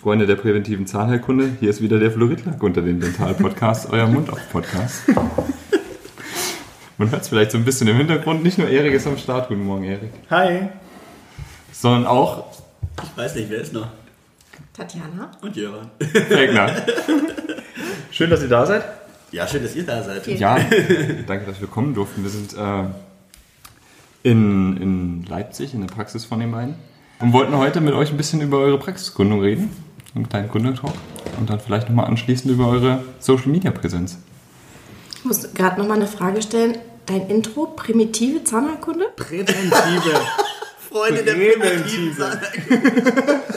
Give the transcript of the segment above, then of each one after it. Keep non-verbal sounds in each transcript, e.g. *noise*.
Freunde der präventiven Zahnheilkunde, hier ist wieder der Fluoridlack unter den Dental-Podcast, euer Mundauf-Podcast. Man hört es vielleicht so ein bisschen im Hintergrund, nicht nur Erik ist am Start. Guten Morgen, Erik. Hi. Sondern auch Ich weiß nicht, wer ist noch? Tatjana. Und Jöran. Fegner. Schön, dass ihr da seid. Ja, schön, dass ihr da seid. Ja, danke, dass wir kommen durften. Wir sind äh, in, in Leipzig, in der Praxis von den beiden. Und wollten heute mit euch ein bisschen über eure Praxisgründung reden. Einen kleinen Gründertalk. Und dann vielleicht nochmal anschließend über eure Social-Media-Präsenz. Ich muss gerade nochmal eine Frage stellen. Dein Intro, primitive Zahnheilkunde? Präventive. *laughs* Freunde der Präventive. *laughs*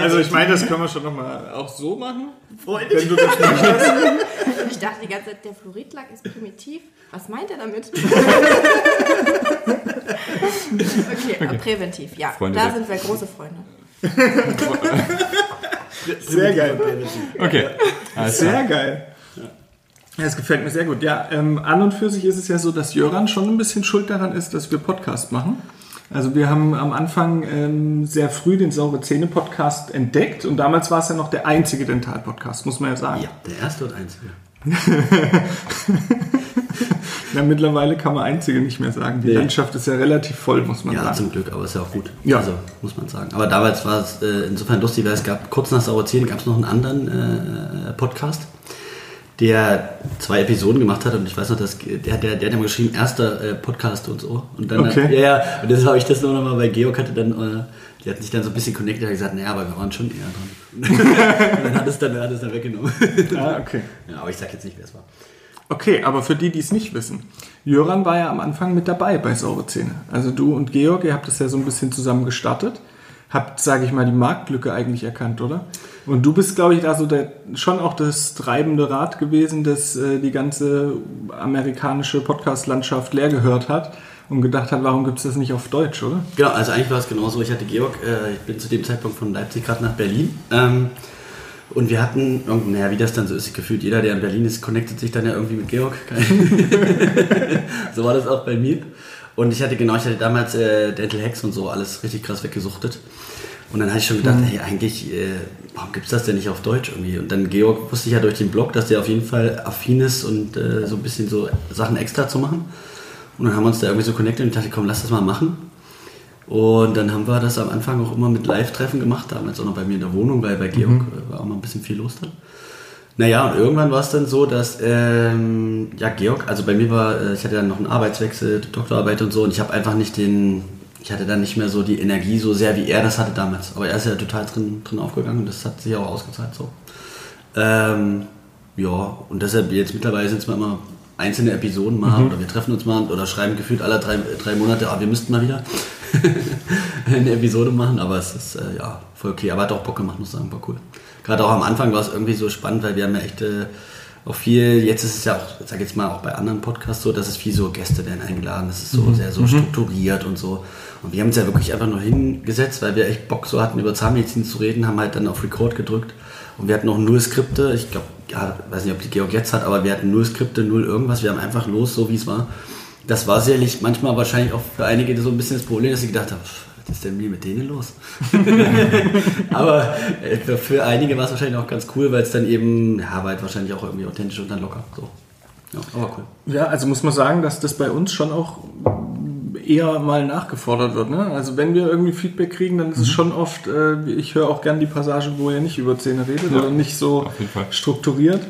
Also ich meine, das können wir schon nochmal auch so machen. Freunde. Wenn du das möchtest. *laughs* Ich dachte die ganze Zeit, der Fluoridlack ist primitiv. Was meint er damit? okay, aber präventiv, ja. Freunde da sind wir große Freunde. *laughs* Sehr geil. Okay. Also, Sehr geil. Ja, es gefällt mir sehr gut. Ja, ähm, an und für sich ist es ja so, dass Jöran schon ein bisschen schuld daran ist, dass wir Podcast machen. Also wir haben am Anfang ähm, sehr früh den Saure Zähne Podcast entdeckt und damals war es ja noch der einzige Dental-Podcast, muss man ja sagen. Ja, der erste und einzige. *laughs* Ja, mittlerweile kann man einzige nicht mehr sagen. Die Nee. Landschaft ist ja relativ voll, muss man Ja, sagen. zum Glück, aber ist ja auch gut. Ja. Also, muss man sagen. Aber damals war es äh, insofern lustig, weil es gab, kurz nach 10 gab es noch einen anderen äh, Podcast, der zwei Episoden gemacht hat und ich weiß noch, dass, der, der, der hat ja mal geschrieben, erster äh, Podcast und so. Und dann, Okay. ja, ja, und das habe ich das nur noch mal bei Georg hatte dann, äh, die hat sich dann so ein bisschen connected, hat gesagt, naja, aber wir waren schon eher dran. *laughs* und dann hat es dann, hat es dann weggenommen. Ah, okay. ja, aber ich sag jetzt nicht, wer es war. Okay, aber für die, die es nicht wissen. Jöran war ja am Anfang mit dabei bei Saure Zähne. Also du und Georg, ihr habt das ja so ein bisschen zusammen gestartet. Habt, sage ich mal, die Marktlücke eigentlich erkannt, oder? Und du bist, glaube ich, da so der, schon auch das treibende Rad gewesen, das äh, die ganze amerikanische Podcast-Landschaft leer gehört hat und gedacht hat, warum gibt es das nicht auf Deutsch, oder? Genau, also eigentlich war es genauso. Ich hatte Georg, äh, ich bin zu dem Zeitpunkt von Leipzig gerade nach Berlin. Ähm, und wir hatten, irgend- naja, wie das dann so ist, gefühlt jeder, der in Berlin ist, connectet sich dann ja irgendwie mit Georg. *laughs* so war das auch bei mir. Und ich hatte genau, ich hatte damals äh, Dental Hacks und so alles richtig krass weggesuchtet. Und dann hatte ich schon gedacht, hey, eigentlich, äh, warum gibt es das denn nicht auf Deutsch irgendwie? Und dann Georg wusste ich ja durch den Blog, dass der auf jeden Fall affin ist und äh, so ein bisschen so Sachen extra zu machen. Und dann haben wir uns da irgendwie so connected und ich dachte, komm, lass das mal machen. Und dann haben wir das am Anfang auch immer mit Live-Treffen gemacht, damals auch noch bei mir in der Wohnung, weil bei Georg äh, war auch mal ein bisschen viel los dann. Naja, und irgendwann war es dann so, dass, ähm, ja, Georg, also bei mir war, äh, ich hatte dann noch einen Arbeitswechsel, Doktorarbeit und so, und ich habe einfach nicht den, ich hatte dann nicht mehr so die Energie so sehr, wie er das hatte damals. Aber er ist ja total drin, drin aufgegangen und das hat sich auch ausgezahlt so. Ähm, ja, und deshalb jetzt mittlerweile sind es mal immer einzelne Episoden mal oder wir treffen uns mal oder schreiben gefühlt alle drei, drei Monate, ah, wir müssten mal wieder *laughs* eine Episode machen, aber es ist äh, ja voll okay. Aber hat auch Bock gemacht, muss sagen, war cool. Gerade auch am Anfang war es irgendwie so spannend, weil wir haben ja echt äh, auch viel, jetzt ist es ja auch, sag jetzt mal auch bei anderen Podcasts so, dass es viel so Gäste werden eingeladen, das ist so sehr so strukturiert und so. Und wir haben uns ja wirklich einfach nur hingesetzt, weil wir echt Bock so hatten, über Zahnmedizin zu reden, haben halt dann auf Record gedrückt und wir hatten auch null Skripte. Ich glaube, ja, weiß nicht, ob die Georg jetzt hat, aber wir hatten null Skripte, null irgendwas. Wir haben einfach los, so wie es war. Das war sicherlich manchmal wahrscheinlich auch für einige so ein bisschen das Problem, dass sie gedacht haben, "Pff, was ist denn mit denen los? *laughs* aber äh, für, für einige war es wahrscheinlich auch ganz cool, weil es dann eben, ja, war halt wahrscheinlich auch irgendwie authentisch und dann locker. So. Ja, aber cool. Ja, also muss man sagen, dass das bei uns schon auch eher mal nachgefordert wird. Ne? Also wenn wir irgendwie Feedback kriegen, dann ist es schon oft, äh, ich höre auch gern die Passage, wo ihr nicht über Zähne redet Ja, oder nicht so strukturiert.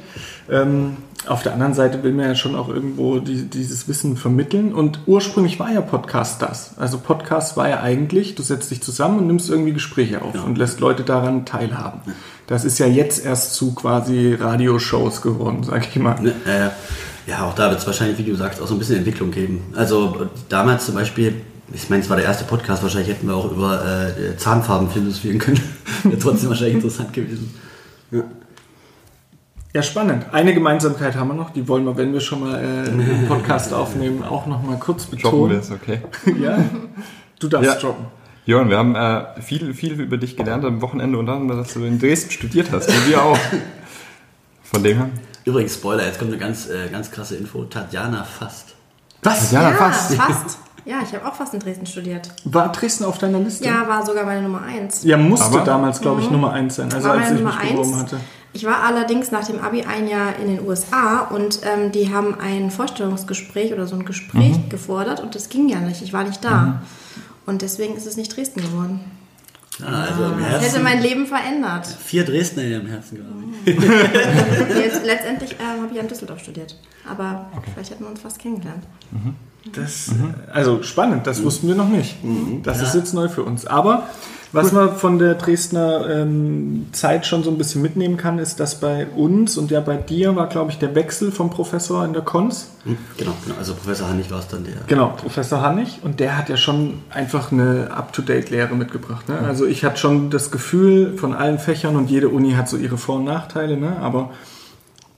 Ähm, auf der anderen Seite will man ja schon auch irgendwo die, dieses Wissen vermitteln. Und ursprünglich war ja Podcast das. Also Podcast war ja eigentlich, du setzt dich zusammen und nimmst irgendwie Gespräche auf Ja. und lässt Leute daran teilhaben. Das ist ja jetzt erst zu quasi Radioshows geworden, sag ich mal. Äh, ja, auch da wird es wahrscheinlich, wie du sagst, auch so ein bisschen Entwicklung geben. Also damals zum Beispiel, ich meine, es war der erste Podcast, wahrscheinlich hätten wir auch über äh, Zahnfarben philosophieren können. *laughs* Wäre trotzdem wahrscheinlich interessant gewesen. Ja. Ja, spannend. Eine Gemeinsamkeit haben wir noch, die wollen wir, wenn wir schon mal äh, einen *laughs* Podcast aufnehmen, auch noch mal kurz droppen wir betonen. es, okay. *laughs* Ja, du darfst Ja. droppen. Jörn, wir haben äh, viel, viel über dich gelernt am Wochenende und dann, dass du in Dresden studiert hast. Und wir auch. *laughs* Von dem her. Übrigens, Spoiler, jetzt kommt eine ganz, äh, ganz krasse Info. Tatjana fast. Was? Ja, Ja, fast. fast. *laughs* Ja, ich habe auch fast in Dresden studiert. War Dresden auf deiner Liste? Ja, war sogar meine Nummer eins. Ja, musste Aber- damals, glaube ich, Nummer eins sein. Also war als meine ich Nummer mich beworben eins. hatte. Ich war allerdings nach dem Abi ein Jahr in den USA und ähm, die haben ein Vorstellungsgespräch oder so ein Gespräch Mhm. gefordert und das ging ja nicht. Ich war nicht da. Und deswegen ist es nicht Dresden geworden. Ja, also im Das hätte Herzen. mein Leben verändert. Vier Dresdner in ihrem Herzen, glaube ich. Jetzt, letztendlich ähm, habe ich in Düsseldorf studiert. Aber vielleicht hätten wir uns fast kennengelernt. Das, Also spannend, das wussten wir noch nicht. Das ist jetzt neu für uns. Aber was man von der Dresdner ähm, Zeit schon so ein bisschen mitnehmen kann, ist, dass bei uns und ja bei dir war, glaube ich, der Wechsel vom Professor in der Konz. Hm, Genau, genau. Also Professor Hannig war es dann der. Genau, Professor Hannig. Und der hat ja schon einfach eine Up-to-Date-Lehre mitgebracht. Ne? Also ich hatte schon das Gefühl von allen Fächern und jede Uni hat so ihre Vor- und Nachteile. Ne? Aber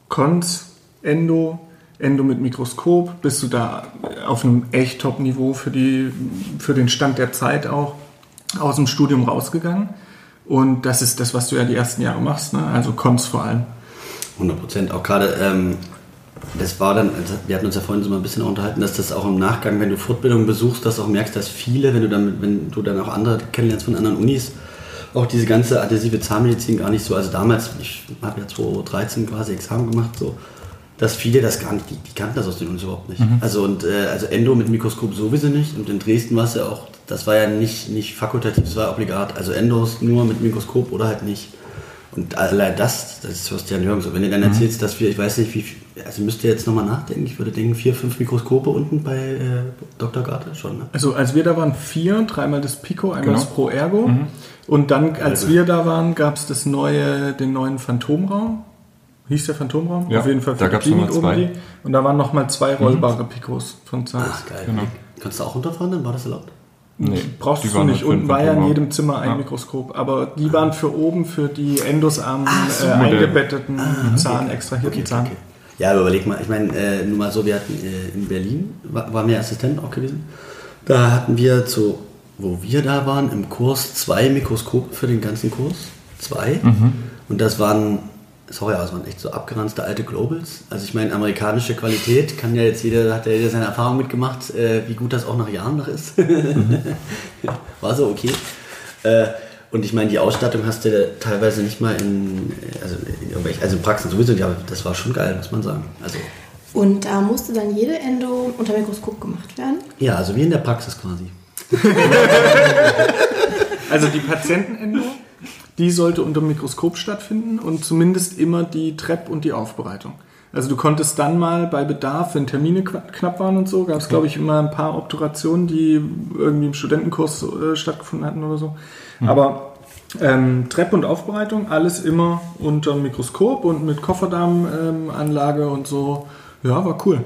Konz, Endo, Endo mit Mikroskop, bist du da auf einem echt Top-Niveau für, die- für den Stand der Zeit auch aus dem Studium rausgegangen. Und das ist das, was du ja die ersten Jahre machst. Ne? Also Konz vor allem. 100 Prozent. Auch gerade, ähm, das war dann, also wir hatten uns ja vorhin so mal ein bisschen unterhalten, dass das auch im Nachgang, wenn du Fortbildungen besuchst, dass auch merkst, dass viele, wenn du dann, wenn du dann auch andere kennenlernst von anderen Unis, auch diese ganze adhesive Zahnmedizin gar nicht so, also damals, ich habe ja 2013 quasi Examen gemacht, so, dass viele das gar nicht, die, die kannten das aus den Unis überhaupt nicht. Also und äh, also Endo mit Mikroskop sowieso nicht und in Dresden war es ja auch, das war ja nicht, nicht fakultativ, das war obligat. Also Endos nur mit Mikroskop oder halt nicht. Und allein das, das ist was ja nirgends. Wenn du dann erzählst, dass wir, ich weiß nicht, wie viel, also müsst ihr jetzt nochmal nachdenken, ich würde denken, vier, fünf Mikroskope unten bei äh, Dr. Garte schon, ne? Also als wir da waren, vier, dreimal das Pico, einmal Genau. das Pro Ergo. Und dann, als wir da waren, gab es das neue, den neuen Phantomraum. Hieß der Phantomraum? Ja, Auf jeden Fall für da die gab's Klinik nochmal zwei. oben die. Und da waren nochmal zwei rollbare Picos von Zeiss. Ach, geil. Genau. Kannst du auch runterfahren, dann war das erlaubt? Nee, Brauchst du nicht. für Unten war ja in jedem Zimmer ein Ja. Mikroskop. Aber die waren für oben, für die endosarmen, so. äh, eingebetteten Zahn, extrahierten Zahn. Ja, aber überleg mal, ich meine, äh, nur mal so, wir hatten äh, in Berlin, war, waren wir Assistent auch gewesen, da hatten wir zu, wo wir da waren, im Kurs zwei Mikroskope für den ganzen Kurs. Zwei. Und das waren, sorry, aber es waren echt so abgeranzte alte Globals. Also ich meine, amerikanische Qualität, kann ja jetzt jeder, hat ja jeder seine Erfahrung mitgemacht, äh, wie gut das auch nach Jahren noch ist. *laughs* War so okay. Äh, und ich meine, die Ausstattung hast du teilweise nicht mal in, also in, irgendwelchen- also in Praxen sowieso, ja, aber das war schon geil, muss man sagen. Also, Und da musste dann jede Endo unter Mikroskop gemacht werden. ja, also wie in der Praxis quasi. *laughs* Also die Patientenendo, die sollte unter dem Mikroskop stattfinden und zumindest immer die Trepp und die Aufbereitung. Also du konntest dann mal bei Bedarf, wenn Termine knapp waren und so, gab es glaube ich immer ein paar Obturationen, die irgendwie im Studentenkurs äh, stattgefunden hatten oder so. Aber ähm, Trepp und Aufbereitung, alles immer unter dem Mikroskop und mit Kofferdarmanlage ähm, und so. Ja, war cool.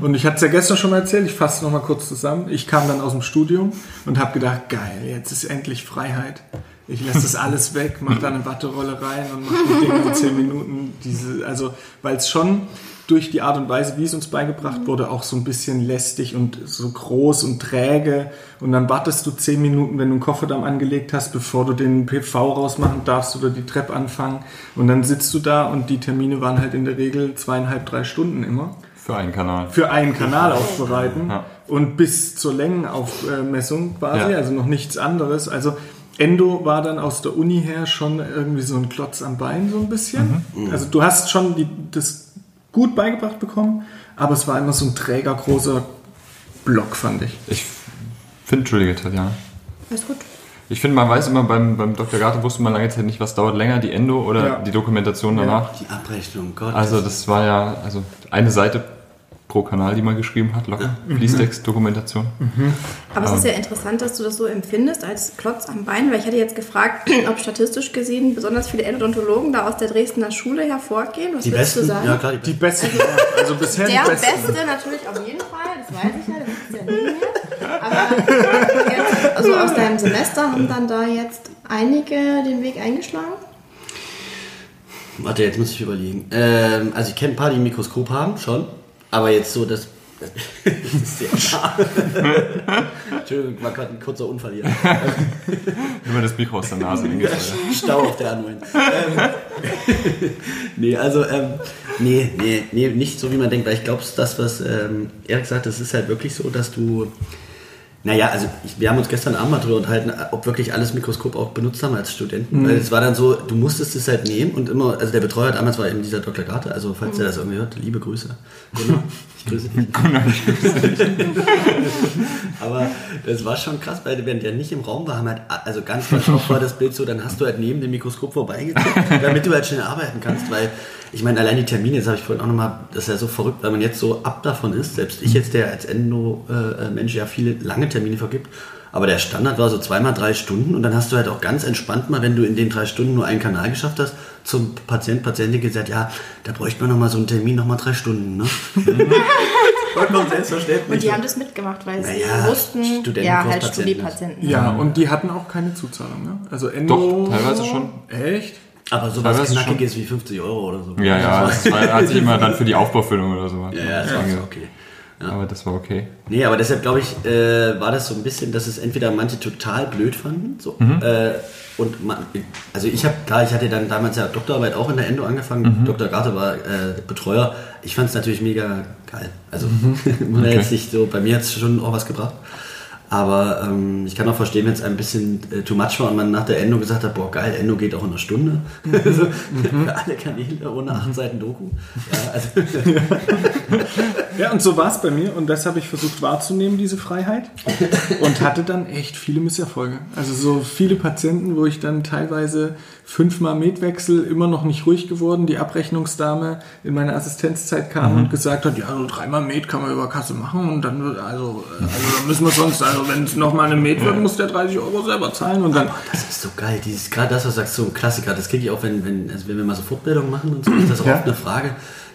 Und ich hatte es ja gestern schon mal erzählt, ich fasse noch mal kurz zusammen. Ich kam dann aus dem Studium und habe gedacht, geil, jetzt ist endlich Freiheit. Ich lasse das alles weg, mache da eine Watterolle rein und mache die Dinge in 10 Minuten. Diese, also, weil es schon durch die Art und Weise, wie es uns beigebracht wurde, auch so ein bisschen lästig und so groß und träge. Und dann wartest du 10 Minuten, wenn du einen Kofferdamm angelegt hast, bevor du den PV rausmachen darfst oder die Treppe anfangen. Und dann sitzt du da und die Termine waren halt in der Regel zweieinhalb, drei Stunden immer Für einen Kanal. für einen Kanal aufbereiten Ja. und bis zur Längenaufmessung quasi, Ja. also noch nichts anderes. Also Endo war dann aus der Uni her schon irgendwie so ein Klotz am Bein so ein bisschen. Also du hast schon die, das gut beigebracht bekommen, aber es war immer so ein träger großer Block, fand ich. Ich finde, Entschuldige, Tatjana. Alles gut. Ich finde, man weiß immer, beim, beim Dr. Garte wusste man lange Zeit nicht, was dauert länger, die Endo oder Ja. die Dokumentation danach. Die Abrechnung, Gott. Also das war ja also eine Seite pro Kanal, die man geschrieben hat, locker. Fließtext-Dokumentation. Aber es ist ja interessant, dass du das so empfindest als Klotz am Bein, weil ich hatte jetzt gefragt, *clears throat* ob statistisch gesehen besonders viele Endodontologen da aus der Dresdner Schule hervorgehen. Was die würdest besten, du sagen? ja klar, die Die besten. besten, also bisher Der die besten. Beste natürlich auf jeden Fall, das weiß ich ja, das ist ja nie mehr. Aber jetzt, also aus deinem Semester haben dann da jetzt einige den Weg eingeschlagen? Warte, jetzt muss ich überlegen. Ähm, also ich kenne ein paar, die ein Mikroskop haben, schon. Aber jetzt so, das, das ist sehr *laughs* nah. Entschuldigung, war gerade ein kurzer Unfall hier. *laughs* Immer das Mikro aus der Nase. Stau auf der A9. Ähm, *laughs* nee, also, ähm, nee, nee, nee, nicht so wie man denkt, weil ich glaube, das, was ähm, Erik sagt, das ist halt wirklich so, dass du Naja, also ich, wir haben uns gestern Abend mal drüber unterhalten, ob wirklich alles Mikroskop auch benutzt haben als Studenten. Weil es war dann so, du musstest es halt nehmen und immer, also der Betreuer damals war eben dieser Dr. Garte, also falls er das irgendwie hört, liebe Grüße. Genau, *laughs* ich grüße dich. *laughs* Aber das war schon krass, weil wenn der nicht im Raum war, haben halt, also ganz ganz oft war das Bild so, dann hast du halt neben dem Mikroskop vorbeigeguckt, *laughs* damit du halt schnell arbeiten kannst, weil ich meine, allein die Termine, das habe ich vorhin auch nochmal, das ist ja so verrückt, weil man jetzt so ab davon ist, selbst ich jetzt, der als Endo-Mensch ja viele lange Termine vergibt, aber der Standard war so zweimal drei Stunden und dann hast du halt auch ganz entspannt mal, wenn du in den drei Stunden nur einen Kanal geschafft hast, zum Patient, Patientin gesagt, ja, da bräuchte man nochmal so einen Termin, nochmal drei Stunden, ne? *laughs* Vollkommen selbstverständlich. Und die haben das mitgemacht, weil sie Naja, wussten, ja, halt Patienten. Studiepatienten. Ja, und die hatten auch keine Zuzahlung, ne? Also Endo. Doch, teilweise schon. Echt? Aber sowas Teilweise Knackiges wie 50 Euro oder so. Ja, ja, das war, *laughs* hat sich immer dann für die Aufbaufüllung oder so. Ja, ja, das war okay. Aber das war okay. Nee, aber deshalb glaube ich, äh, war das so ein bisschen, dass es entweder manche total blöd fanden, so, äh, und man, also ich habe, klar, ich hatte dann damals ja Doktorarbeit auch in der Endo angefangen, Dr. Garte war äh, Betreuer, ich fand es natürlich mega geil, also *laughs* man hat jetzt nicht so, bei mir hat es schon auch was gebracht, aber ähm, ich kann auch verstehen, wenn es ein bisschen äh, too much war und man nach der Endo gesagt hat, boah geil, Endo geht auch in einer Stunde, *laughs* so, für alle Kanäle ohne acht Seiten Doku, ja, also, *laughs* *laughs* Ja, und so war es bei mir und das habe ich versucht wahrzunehmen, diese Freiheit. Und hatte dann echt viele Misserfolge. Also so viele Patienten, wo ich dann teilweise fünfmal Metwechsel, immer noch nicht ruhig geworden. Die Abrechnungsdame in meiner Assistenzzeit kam und gesagt hat, ja, so dreimal Met kann man über Kasse machen und dann, wird- also, also müssen wir sonst, also wenn es nochmal eine Met wird, muss der 30 Euro selber zahlen und dann... Das ist so geil, dieses gerade das, was du sagst, so ein Klassiker, das kriege ich auch, wenn, wenn, also wenn wir mal so Fortbildung machen und so, ist das auch Ja. oft eine Frage.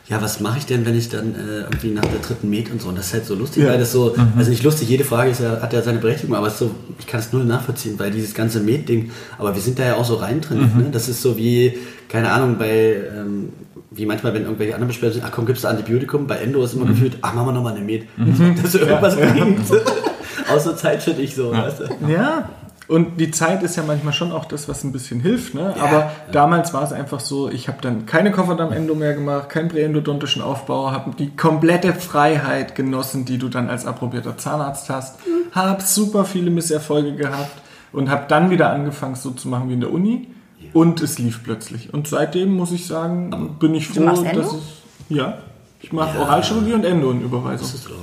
Ja, was mache ich denn, wenn ich dann äh, irgendwie nach der dritten Met und so? Und das ist halt so lustig, Ja. weil das so, also nicht lustig, jede Frage ist ja, hat ja seine Berechtigung, aber es ist so, ich kann es null nachvollziehen, weil dieses ganze Met-Ding, aber wir sind da ja auch so rein drin. Ne? Das ist so wie, keine Ahnung, bei, ähm, wie manchmal, wenn irgendwelche anderen Beschwerden sind, ach komm, gibst du Antibiotikum? Bei Endo ist immer gefühlt, ach, machen wir nochmal eine Met. *laughs* Dass du irgendwas bringt. *laughs* Außer Zeit für dich so, weißt du? Ja. Und die Zeit ist ja manchmal schon auch das, was ein bisschen hilft. Ne? Aber damals war es einfach so, ich habe dann keine Kofferdamm-Endo mehr gemacht, keinen präendodontischen Aufbau, habe die komplette Freiheit genossen, die du dann als approbierter Zahnarzt hast. Habe super viele Misserfolge gehabt und habe dann wieder angefangen, so zu machen wie in der Uni. Und es lief plötzlich. Und seitdem muss ich sagen, bin ich froh, dass es... Ja, ich mache Oralchirurgie und Endo in Überweisung. Das ist oder?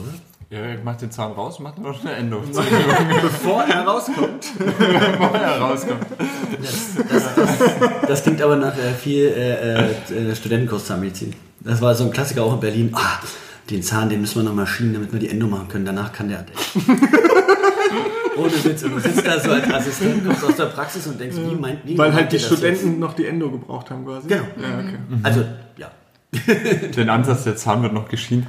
Ja, macht den Zahn raus, macht noch eine Endo. *laughs* Bevor er rauskommt. Bevor er rauskommt. Das klingt aber nach äh, viel äh, äh, Studentenkurs Zahnmedizin. Das war so ein Klassiker auch in Berlin. Ah, den Zahn, den müssen wir noch mal schienen, damit wir die Endo machen können. Danach kann der. Ohne Witz. Und du sitzt da so als Assistent, kommst aus der Praxis und denkst, wie meint wie Weil meint halt die das Studenten noch die Endo gebraucht haben quasi. Genau. Ja, okay. Jetzt? Also, ja. Den Ansatz, der Zahn wird noch geschienen.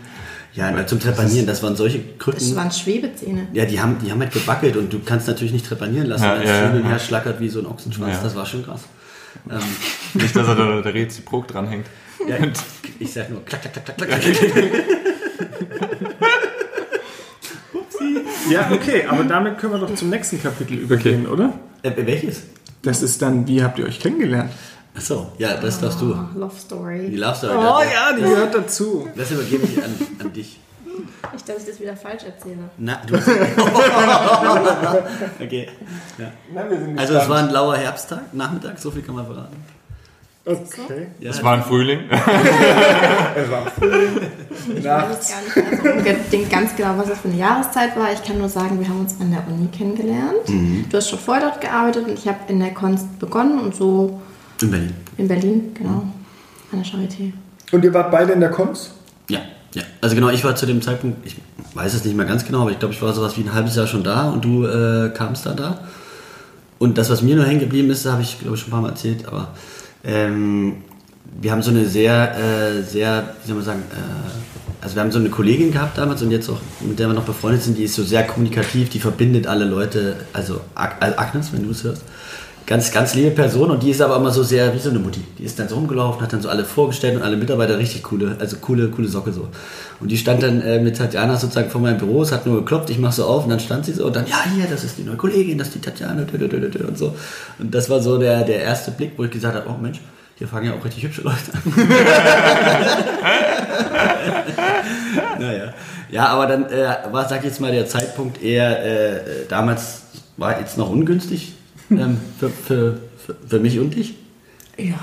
Ja, zum Trepanieren, das waren solche Das Krücken. waren Schwebezähne. Ja, die haben, die haben halt gewackelt und du kannst natürlich nicht trepanieren lassen, Ja, weil es ja, schön ja. her schlackert wie so ein Ochsenschwanz. Ja. Das war schon krass. Ähm, *laughs* Nicht, dass er da der Reziprok dranhängt. ja, ich sag nur klack, klack, klack, klack, klack. Ja, okay, aber damit können wir doch zum nächsten Kapitel übergehen, oder? Äh, welches? Das ist dann, wie habt ihr euch kennengelernt? Achso, ja, das darfst du. Love Die Story. Love Story. Oh das, ja, die gehört dazu. das übergebe ich an, an dich. Nicht, dass ich das wieder falsch erzähle. Na, du hast *laughs* Okay. Ja. Also es war ein lauer Herbsttag, Nachmittag, so viel kann man verraten. Okay. Ja, *laughs* Es war ein Frühling. Ich weiß gar nicht mehr so unbedingt ganz genau, was das für eine Jahreszeit war. Ich kann nur sagen, wir haben uns an der Uni kennengelernt. Mhm. Du hast schon vorher dort gearbeitet und ich habe in der Kunst begonnen und so in Berlin. in Berlin, genau, an der Charité. Und ihr wart beide in der Cons? Ja, ja. Also genau, ich war zu dem Zeitpunkt, ich weiß es nicht mehr ganz genau, aber ich glaube, ich war sowas wie ein halbes Jahr schon da und du äh, kamst dann da. Und das, was mir nur hängen geblieben ist, habe ich, glaube ich, schon ein paar Mal erzählt, aber ähm, wir haben so eine sehr, äh, sehr, wie soll man sagen, äh, also wir haben so eine Kollegin gehabt damals und jetzt auch, mit der wir noch befreundet sind, die ist so sehr kommunikativ, die verbindet alle Leute, also Ag also Agnes, wenn du es hörst. Ganz, ganz liebe Person und die ist aber immer so sehr wie so eine Mutti. Die ist dann so rumgelaufen, hat dann so alle vorgestellt und alle Mitarbeiter richtig coole, also coole, coole Socke so. Und die stand dann äh, mit Tatjana sozusagen vor meinem Büro, es hat nur geklopft, ich mach so auf und dann stand sie so und dann, ja, hier, das ist die neue Kollegin, das ist die Tatjana und so. Und das war so der, der erste Blick, wo ich gesagt habe, oh Mensch, Hier fangen ja auch richtig hübsche Leute an. *laughs* naja. Ja, aber dann äh, war, sag ich jetzt mal, der Zeitpunkt eher, äh, damals war jetzt noch ungünstig ähm, für, für, für, mich und dich. Ja,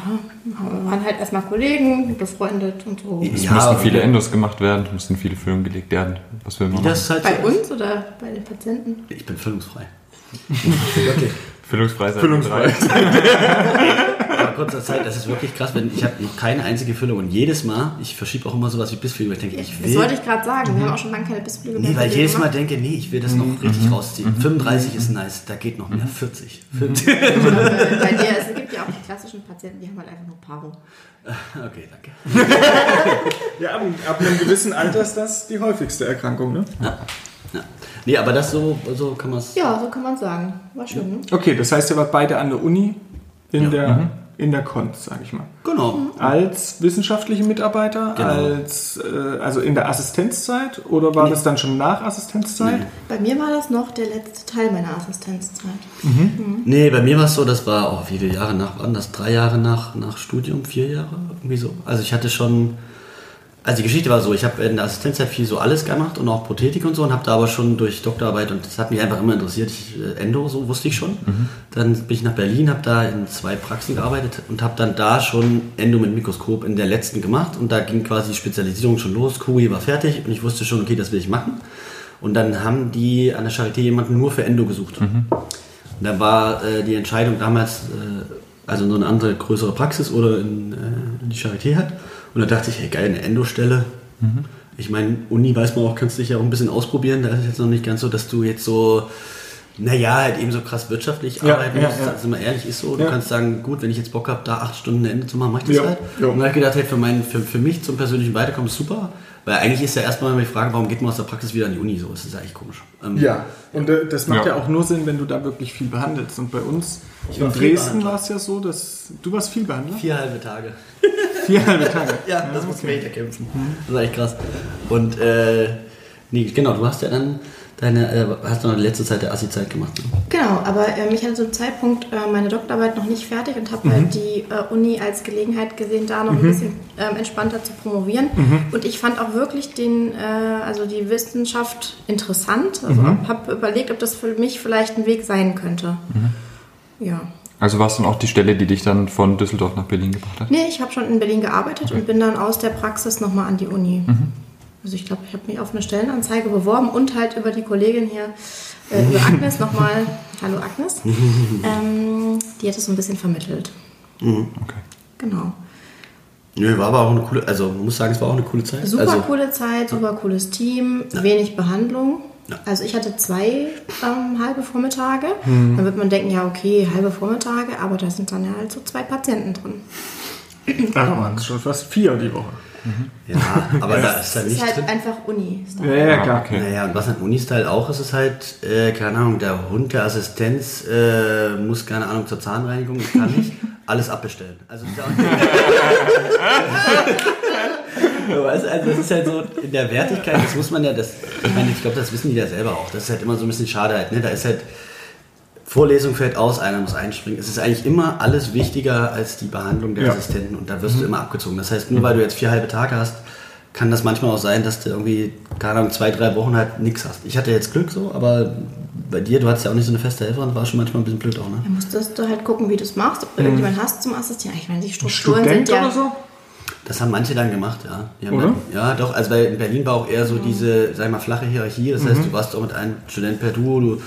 wir waren halt erstmal Kollegen, befreundet und so. Es Ja, mussten viele Endos gemacht werden, es mussten viele Füllungen gelegt werden. Was will man Wie machen? das halt Bei so ist. uns oder bei den Patienten? Ich bin füllungsfrei. *laughs* Wirklich. Füllungsfrei seit Füllungsfrei. *laughs* Aber kurzer Zeit, das ist wirklich krass, wenn ich habe noch keine einzige Füllung und jedes Mal, ich verschiebe auch immer sowas wie Bissfliegen, weil ich denke, ich Das will. wollte ich gerade sagen. Wir haben auch schon lange keine Bissflüge Nee, weil ich jedes Mal denke, nee, ich will das noch richtig rausziehen. 35 ist nice, da geht noch mehr. 40. 50. Aber Bei dir, es gibt ja auch die klassischen Patienten, die haben halt einfach nur Paro. *laughs* Okay, danke. *laughs* Ja, ab, ab einem gewissen Alter ist das die häufigste Erkrankung, ne? Ja. Nee, aber das so, so kann man es. Ja, so kann man sagen. War schön, ne? Okay, das heißt, ihr wart beide an der Uni in Ja. der in der Konz, sag ich mal. Genau. Als wissenschaftliche Mitarbeiter, Genau. als äh, also in der Assistenzzeit oder war das dann schon nach Assistenzzeit? Nee. Bei mir war das noch der letzte Teil meiner Assistenzzeit. Nee, bei mir war es so, das war, oh, wie viele Jahre nach, waren das drei Jahre nach, nach Studium, vier Jahre, irgendwie so. Also ich hatte schon, also die Geschichte war so, ich habe in der Assistenzzeit viel so alles gemacht und auch Prothetik und so und habe da aber schon durch Doktorarbeit und das hat mich einfach immer interessiert, ich, äh, Endo, so wusste ich schon. Dann bin ich nach Berlin, habe da in zwei Praxen gearbeitet und habe dann da schon Endo mit Mikroskop in der letzten gemacht und da ging quasi die Spezialisierung schon los, QI war fertig und ich wusste schon, okay, das will ich machen. Und dann haben die an der Charité jemanden nur für Endo gesucht. Und da war äh, die Entscheidung damals, äh, also so eine andere größere Praxis oder in, äh, in die Charité hat. Und da dachte ich, hey geil, eine Endostelle. Ich meine, Uni weiß man auch, kannst dich ja auch ein bisschen ausprobieren. Da ist es jetzt noch nicht ganz so, dass du jetzt so, naja, halt eben so krass wirtschaftlich Ja, arbeiten ja, musst. ja. Also mal ehrlich, ist so. Du Ja. kannst sagen, gut, wenn ich jetzt Bock habe, da acht Stunden Ende zu machen, mach ich das halt. Und dann habe ich gedacht, hey, für, mein, für, für mich zum persönlichen Weiterkommen super. Weil eigentlich ist ja erstmal die Frage, warum geht man aus der Praxis wieder an die Uni? So, das ist ja eigentlich komisch. Ähm, Ja, und äh, das macht ja. Ja. auch nur Sinn, wenn du da wirklich viel behandelst. Und bei uns Ich in Dresden war es ja so, dass du warst viel Behandler. Vier halbe Tage. *laughs* Vier halbe Tage. Ja, das muss man echt kämpfen. Das war echt krass. Und äh, nee, genau, du hast ja dann deine, äh, hast du noch die letzte Zeit der Assi-Zeit gemacht. Ne? Genau, aber ähm, ich hatte zu dem Zeitpunkt äh, meine Doktorarbeit noch nicht fertig und habe halt die äh, Uni als Gelegenheit gesehen, da noch ein bisschen ähm, entspannter zu promovieren. Und ich fand auch wirklich den, äh, also die Wissenschaft interessant. Also habe überlegt, ob das für mich vielleicht ein Weg sein könnte. Ja. Also war es dann auch die Stelle, die dich dann von Düsseldorf nach Berlin gebracht hat? Nee, ich habe schon in Berlin gearbeitet und bin dann aus der Praxis nochmal an die Uni. Also ich glaube, ich habe mich auf eine Stellenanzeige beworben und halt über die Kollegin hier, äh, über Agnes nochmal, *laughs* hallo Agnes, *laughs* ähm, die hat es so ein bisschen vermittelt. Okay. Genau. Nö, war aber auch eine coole, also man muss sagen, es war auch eine coole Zeit. Super also, coole Zeit, super cooles Team, wenig Behandlung. Ja. Also ich hatte zwei ähm, halbe Vormittage. Dann wird man denken, ja okay, halbe Vormittage, aber da sind dann ja halt so zwei Patienten drin. Ach man, schon fast vier die Woche. Ja, aber da ist da Das ist nicht halt drin. einfach Uni. Ja, ja, Ah, klar. okay. Naja, und was an Uni-Style auch ist, ist halt, äh, keine Ahnung, der Hund der Assistenz äh, muss, keine Ahnung, zur Zahnreinigung, kann nicht *laughs* alles abbestellen. Also, ist ja auch- *laughs* Du weißt, also das ist halt so in der Wertigkeit, das muss man ja, das, ich meine, ich glaube, das wissen die ja selber auch. Das ist halt immer so ein bisschen schade halt, ne? Da ist halt, Vorlesung fällt aus, einer muss einspringen. Es ist eigentlich immer alles wichtiger als die Behandlung der Ja. Assistenten und da wirst du immer abgezogen. Das heißt, nur weil du jetzt vier halbe Tage hast, kann das manchmal auch sein, dass du irgendwie, keine Ahnung, zwei, drei Wochen halt nichts hast. Ich hatte jetzt Glück so, aber bei dir, du hattest ja auch nicht so eine feste Helferin, war schon manchmal ein bisschen blöd auch, ne? Dann musstest du halt gucken, wie du es machst, ob du irgendjemanden hast zum Assistieren. Ich meine, die Strukturen Student sind ja. oder so? Das haben manche dann gemacht, ja. Die haben Oder? Dann, ja, doch, also weil in Berlin war auch eher so diese, sag ich mal, flache Hierarchie. Das heißt, du warst auch mit einem Student per Duo, du,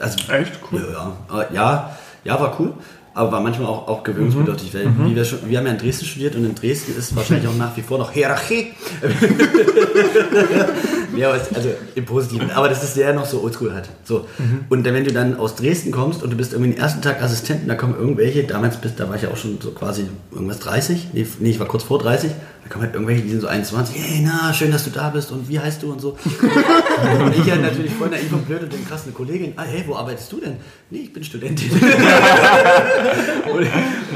also, Echt cool. Ja, ja. Ja, ja, war cool. Aber war manchmal auch, auch gewöhnungsbedürftig, weil wie wir, schon, wir haben ja in Dresden studiert und in Dresden ist wahrscheinlich auch nach wie vor noch Hierarchie. *laughs* ja, also im Positiven. Aber das ist sehr noch so oldschool halt. So. Und dann, wenn du dann aus Dresden kommst und du bist irgendwie den ersten Tag Assistenten, da kommen irgendwelche, damals bist, da war ich ja auch schon so quasi irgendwas 30, nee, nee, ich war kurz vor 30, da kommen halt irgendwelche, die sind so 21, hey, na, schön, dass du da bist und wie heißt du und so. *laughs* und ich halt natürlich voll naiv und blöd und den krass eine Kollegin, ah, hey, wo arbeitest du denn? Nee, ich bin Studentin. *laughs* und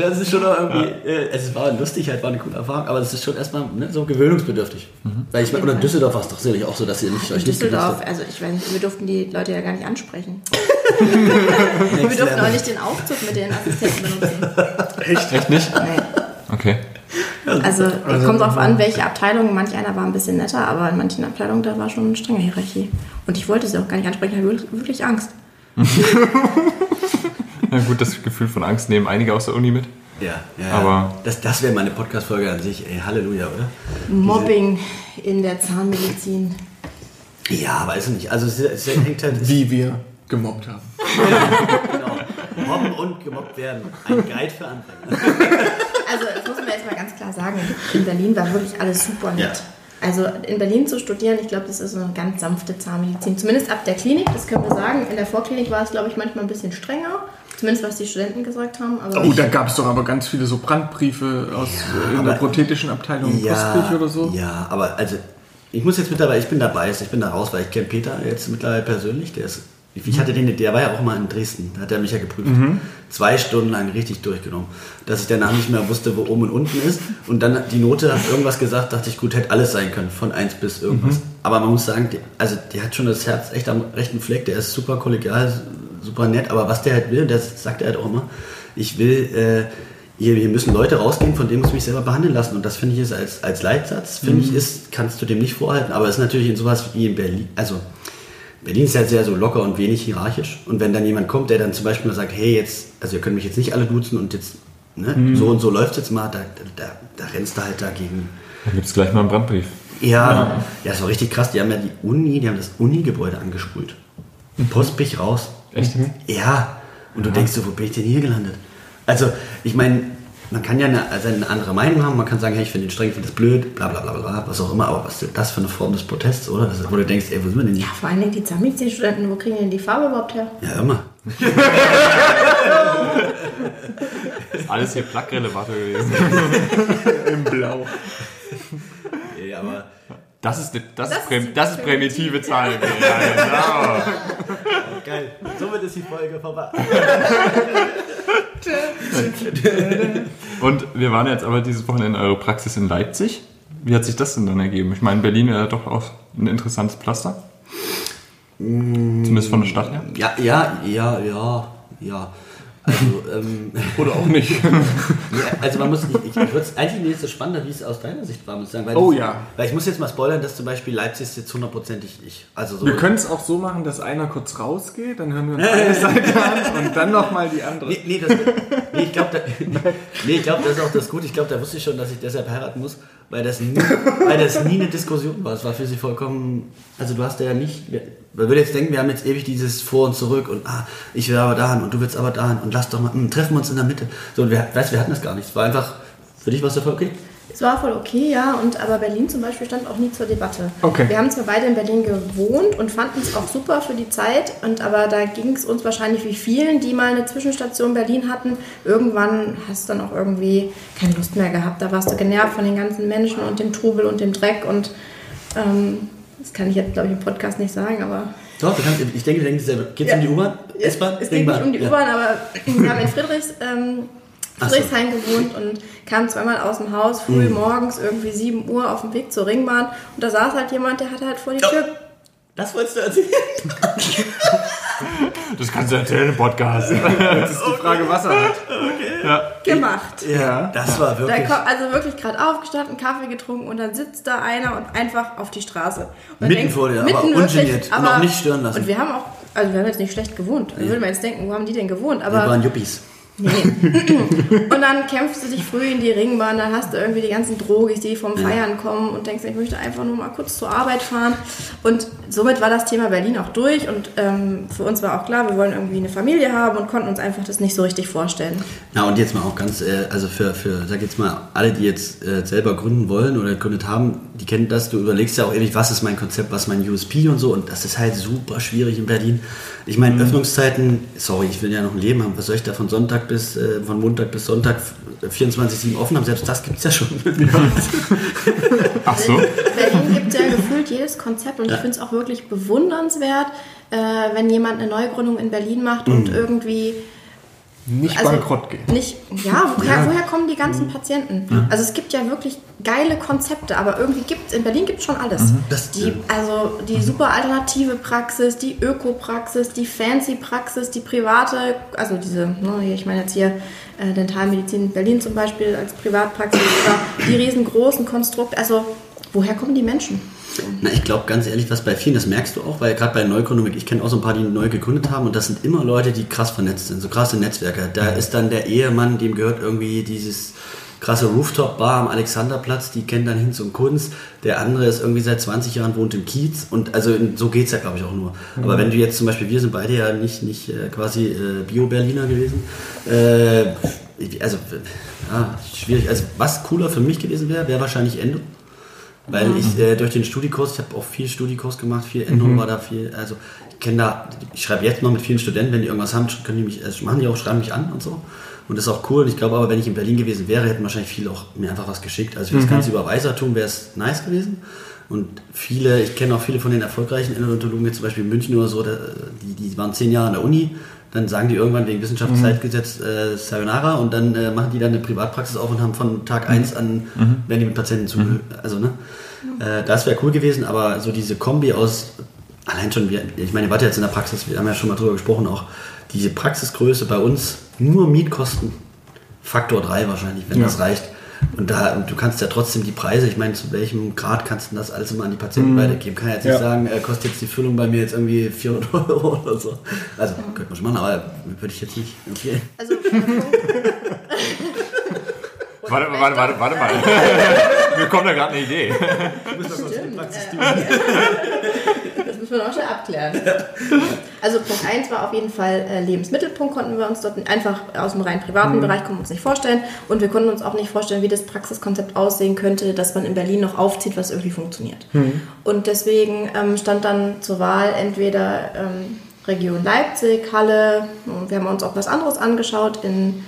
das ist schon noch irgendwie, äh, es war lustig halt, war eine coole Erfahrung, aber das ist schon erstmal ne, so gewöhnungsbedürftig. Weil ich meine, oder in Düsseldorf war es doch sicherlich auch so, dass ihr nicht, euch nicht Düsseldorf, also ich weiß nicht, wir durften die Leute ja gar nicht ansprechen. *laughs* Wir durften auch nicht den Aufzug mit den Assistenten benutzen. Echt? Echt nicht? Nein. Okay. Also, es kommt darauf an, welche Abteilung. Manch einer war ein bisschen netter, aber in manchen Abteilungen, da war schon eine strenge Hierarchie. Und ich wollte sie auch gar nicht ansprechen, ich hatte wirklich- Angst. *laughs* Na gut, das Gefühl von Angst nehmen einige aus der Uni mit. Ja, ja. Aber- das, das wäre meine Podcast-Folge an sich. Ey, Halleluja, oder? Mobbing in der Zahnmedizin. Ja, aber ist nicht. Also es, es hängt halt. Wie wir gemobbt haben. *laughs* Genau. Mobben und gemobbt werden. Ein Guide für Anfänger. *laughs* Also, das muss man jetzt mal ganz klar sagen. In Berlin war wirklich alles super nett. Ja. Also, in Berlin zu studieren, ich glaube, das ist so eine ganz sanfte Zahnmedizin. Zumindest ab der Klinik, das können wir sagen. In der Vorklinik war es, glaube ich, manchmal ein bisschen strenger. Zumindest was die Studenten gesagt haben. Oh, da gab es doch aber ganz viele so Brandbriefe aus äh, in der prothetischen Abteilung, Postbriefe oder so. Ja, aber also ich muss jetzt mittlerweile, ich bin dabei, ich bin da raus, weil ich kenne Peter jetzt mittlerweile persönlich, der ist, ich hatte den, der war ja auch mal in Dresden, da hat er mich ja geprüft. Zwei Stunden lang richtig durchgenommen. Dass ich danach nicht mehr wusste, wo oben und unten ist. Und dann die Note hat irgendwas gesagt, dachte ich, gut, hätte alles sein können, von 1 bis irgendwas. Aber man muss sagen, der, also der hat schon das Herz echt am rechten Fleck, der ist super kollegial, super nett, aber was der halt will, das sagt er halt auch immer, ich will, äh, hier, hier müssen Leute rausgehen, von denen muss ich mich selber behandeln lassen. Und das finde ich ist als, als Leitsatz, finde ich, ist, kannst du dem nicht vorhalten. Aber es ist natürlich in sowas wie in Berlin, also Berlin ist ja sehr so locker und wenig hierarchisch. Und wenn dann jemand kommt, der dann zum Beispiel mal sagt, hey, jetzt, also ihr könnt mich jetzt nicht alle duzen und jetzt, ne, so und so läuft es jetzt mal, da, da, da rennst du halt dagegen. Da gibt es gleich mal einen Brandbrief. Ja, ja, das war richtig krass. Die haben ja die Uni, die haben das Uni-Gebäude angesprüht. Postbrich raus. Echt? Ja, und du denkst so, wo bin ich denn hier gelandet? Also, ich meine, man kann ja eine, also eine andere Meinung haben, man kann sagen, hey, ich finde den streng, ich finde das blöd, bla bla bla bla, was auch immer, aber was ist das für eine Form des Protests, oder? Das, wo du denkst, ey, wo sind wir denn hier? ja, vor allen Dingen die Zahnmedizinstudenten, wo kriegen die denn die Farbe überhaupt her? Ja, immer. Ist *laughs* alles hier Plack-Relevator gewesen. *laughs* Im Blau. Ja, aber Das ist, das Das ist, ist die das ist prämitive Zahlen. Ja, genau. *laughs* geil. Somit ist die Folge vorbei. Und wir waren jetzt aber dieses Wochenende in eurer Praxis in Leipzig. Wie hat sich das denn dann ergeben? Ich meine, Berlin wäre doch auch ein interessantes Pflaster. Zumindest von der Stadt her. Ja, ja, ja, ja, ja. Also, ähm, *laughs* Oder auch nicht. also man muss, ich, ich, ich würde eigentlich ist das spannender, wie es aus deiner Sicht war, muss ich sagen. Weil Oh das, ja. Weil ich muss jetzt mal spoilern, dass zum Beispiel Leipzig ist jetzt hundertprozentig ich. Also so. Wir können es auch so machen, dass einer kurz rausgeht, dann hören wir uns eine Seite an und dann nochmal die andere. Nee, nee, das, nee ich glaube, da, *laughs* nee, glaub, das ist auch das Gute. Ich glaube, da wusste ich schon, dass ich deshalb heiraten muss, weil das, nie, weil das nie eine Diskussion war. Es war für sie vollkommen. Also, du hast ja nicht. Man würde jetzt denken, wir haben jetzt ewig dieses Vor und Zurück und ah, ich will aber dahin und du willst aber dahin und lass doch mal, hm, treffen wir uns in der Mitte. So, und wir, weißt, wir hatten das gar nicht. Es war einfach. Für dich war es okay? Es war voll okay, ja, und aber Berlin zum Beispiel stand auch nie zur Debatte. Okay. Wir haben zwar beide in Berlin gewohnt und fanden es auch super für die Zeit, und aber da ging es uns wahrscheinlich wie vielen, die mal eine Zwischenstation in Berlin hatten. Irgendwann hast du dann auch irgendwie keine Lust mehr gehabt. Da warst du genervt von den ganzen Menschen und dem Trubel und dem Dreck und ähm, das kann ich jetzt, glaube ich, im Podcast nicht sagen, aber Doch, du kannst, ich denke, du denkst selber. Geht's Ja. um die U-Bahn? S-Bahn? es geht nicht um die Ja. U-Bahn, aber wir haben in Friedrichs, ähm, Ach so. Friedrichshain gewohnt und kamen zweimal aus dem Haus, früh Mhm. morgens, irgendwie 7 Uhr auf dem Weg zur Ringbahn. Und da saß halt jemand, der hatte halt vor die Tür. Das wolltest du erzählen? Das kannst du erzählen im Podcast. *laughs* Jetzt ist die Frage, was er hat. gemacht. Ja. Das war Da wirklich. kommt also wirklich gerade aufgestanden, Kaffee getrunken und dann sitzt da einer und einfach auf die Straße. Und Mitten vor dir, aber ungeniert und auch nicht stören lassen. Und wir haben auch, also wir haben jetzt nicht schlecht gewohnt. Da würde man jetzt denken, wo haben die denn gewohnt? Wir Aber waren Yuppies. Nee. *laughs* und dann kämpfst du dich früh in die Ringbahn, dann hast du irgendwie die ganzen Drogis, die vom Feiern kommen und denkst, ich möchte einfach nur mal kurz zur Arbeit fahren. Und somit war das Thema Berlin auch durch und ähm, für uns war auch klar, wir wollen irgendwie eine Familie haben und konnten uns einfach das nicht so richtig vorstellen. Na und jetzt mal auch ganz, äh, also für, für, sag jetzt mal, alle, die jetzt äh, selber gründen wollen oder gegründet haben, die kennen das, du überlegst ja auch ewig, was ist mein Konzept, was ist mein USP und so und das ist halt super schwierig in Berlin. Ich meine, Öffnungszeiten, sorry, ich will ja noch ein Leben haben, was soll ich da von Sonntag bis, äh, von Montag bis Sonntag 24-7 offen haben, selbst das gibt es ja schon. *laughs* Ach so? Berlin gibt ja gefühlt jedes Konzept und ich finde es auch wirklich bewundernswert, äh, wenn jemand eine Neugründung in Berlin macht und irgendwie Nicht also bankrott gehen. Nicht, ja, woher, woher kommen die ganzen Patienten? Also es gibt ja wirklich geile Konzepte, aber irgendwie gibt es, in Berlin gibt es schon alles. Das- die, also die super alternative Praxis, die Öko-Praxis, die Fancy-Praxis, die private, also diese, ne, ich meine jetzt hier äh, Dentalmedizin in Berlin zum Beispiel als Privatpraxis oder die riesengroßen Konstrukte. Also woher kommen die Menschen? Na, ich glaube ganz ehrlich, was bei vielen, das merkst du auch, weil gerade bei Neugründungen, ich kenne auch so ein paar, die neu gegründet haben und das sind immer Leute, die krass vernetzt sind, so krasse Netzwerke. Da ist dann der Ehemann, dem gehört irgendwie dieses krasse Rooftop-Bar am Alexanderplatz, die kennen dann Hinz und Kunst. Der andere ist irgendwie seit 20 Jahren, wohnt im Kiez und also so geht's ja, glaube ich, auch nur. Aber wenn du jetzt zum Beispiel, wir sind beide ja nicht, nicht äh, quasi äh, Bio-Berliner gewesen, äh, also ja, schwierig. Also was cooler für mich gewesen wäre, wäre wahrscheinlich Endo. Weil ich äh, durch den Studikurs, ich habe auch viel Studikurs gemacht, viel Endo war da viel, also ich kenne da, ich schreibe jetzt noch mit vielen Studenten, wenn die irgendwas haben, können die mich, also machen die auch, schreiben mich an und so. Und das ist auch cool. Und ich glaube aber, wenn ich in Berlin gewesen wäre, hätten wahrscheinlich viele auch mir einfach was geschickt. Also für das ganze Überweisertum wäre es nice gewesen. Und viele, ich kenne auch viele von den erfolgreichen Endodontologen, jetzt zum Beispiel in München oder so, die, die waren zehn Jahre an der Uni, dann sagen die irgendwann wegen Wissenschaftszeitgesetz äh, Sayonara und dann äh, machen die dann eine Privatpraxis auf und haben von Tag eins an, werden die mit Patienten zu, also ne, äh, das wäre cool gewesen, aber so diese Kombi aus, allein schon, wir, ich meine, ihr wart ja jetzt in der Praxis, wir haben ja schon mal drüber gesprochen auch, diese Praxisgröße bei uns, nur Mietkosten, Faktor 3 wahrscheinlich, wenn Ja. das reicht. Und da, du kannst ja trotzdem die Preise, ich meine, zu welchem Grad kannst du das alles immer an die Patienten weitergeben? Kann ja jetzt nicht Ja. sagen, äh, kostet jetzt die Füllung bei mir jetzt irgendwie 400 *laughs* Euro oder so. Also, könnte man schon machen, aber würde ich jetzt nicht empfehlen. Also *laughs* *laughs* Warte, warte, warte, warte mal. Mir kommt da gerade eine Idee. Stimmt. Das müssen wir noch schnell abklären. *laughs* Also Punkt 1 war auf jeden Fall äh, Lebensmittelpunkt, konnten wir uns dort einfach aus dem rein privaten Bereich konnten wir uns nicht vorstellen. Und wir konnten uns auch nicht vorstellen, wie das Praxiskonzept aussehen könnte, dass man in Berlin noch aufzieht, was irgendwie funktioniert. Und deswegen ähm, stand dann zur Wahl entweder ähm, Region Leipzig, Halle, wir haben uns auch was anderes angeschaut in,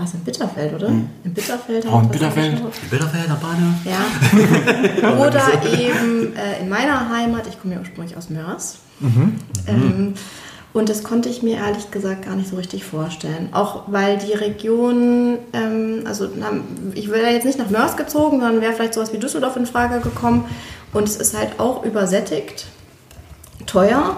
war es in Bitterfeld, oder? In Bitterfeld Oh, in Bitterfeld? angeschaut. Bitterfelder Bahn? *laughs* Ja. Oder eben äh, in meiner Heimat, ich komme ja ursprünglich aus Mörs. Ähm, und das konnte ich mir ehrlich gesagt gar nicht so richtig vorstellen. Auch weil die Region, ähm, also na, ich wäre jetzt nicht nach Mörs gezogen, sondern wäre vielleicht sowas wie Düsseldorf in Frage gekommen. Und es ist halt auch übersättigt, teuer.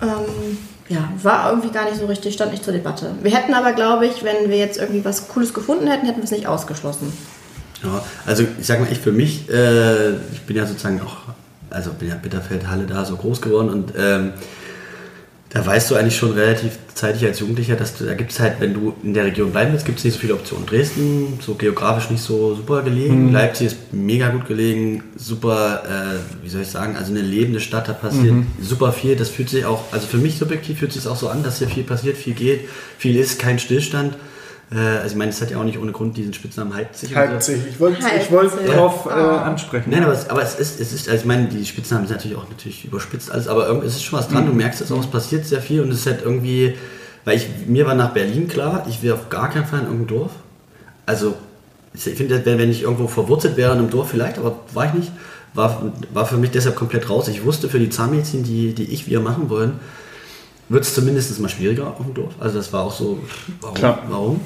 Ähm, ja, war irgendwie gar nicht so richtig, stand nicht zur Debatte. Wir hätten aber, glaube ich, wenn wir jetzt irgendwie was Cooles gefunden hätten, hätten wir es nicht ausgeschlossen. Ja, also ich sag mal, ich für mich, äh, ich bin ja sozusagen auch, also bin ja Bitterfeld, Halle da so groß geworden und ähm, da weißt du eigentlich schon relativ zeitig als Jugendlicher, dass du, da gibt es halt, wenn du in der Region bleiben willst, gibt es nicht so viele Optionen. Dresden, so geografisch nicht so super gelegen. Leipzig ist mega gut gelegen, super, äh, wie soll ich sagen, also eine lebende Stadt, da passiert super viel. Das fühlt sich auch, also für mich subjektiv fühlt sich auch so an, dass hier viel passiert, viel geht, viel ist, kein Stillstand. Äh, also ich meine, es hat ja auch nicht ohne Grund diesen Spitznamen Leipzig. und so. Ich wollte ich Leipzig. wollte darauf äh, Ah. ansprechen. Nein, aber es, aber es ist, es ist, also ich meine, die Spitznamen sind natürlich auch natürlich überspitzt alles, aber irgendwie ist es schon was dran. Du merkst es auch, es passiert sehr viel und es ist halt irgendwie, weil ich, mir war nach Berlin klar, ich will auf gar keinen Fall in irgendein Dorf. Also, ich finde, wenn wenn ich irgendwo verwurzelt wäre in einem Dorf vielleicht, aber war ich nicht, war, war für mich deshalb komplett raus. Ich wusste für die Zahnmedizin, die, die ich, wir machen wollen, wird es zumindest mal schwieriger auf dem Dorf. Also das war auch so, warum? Klar. warum?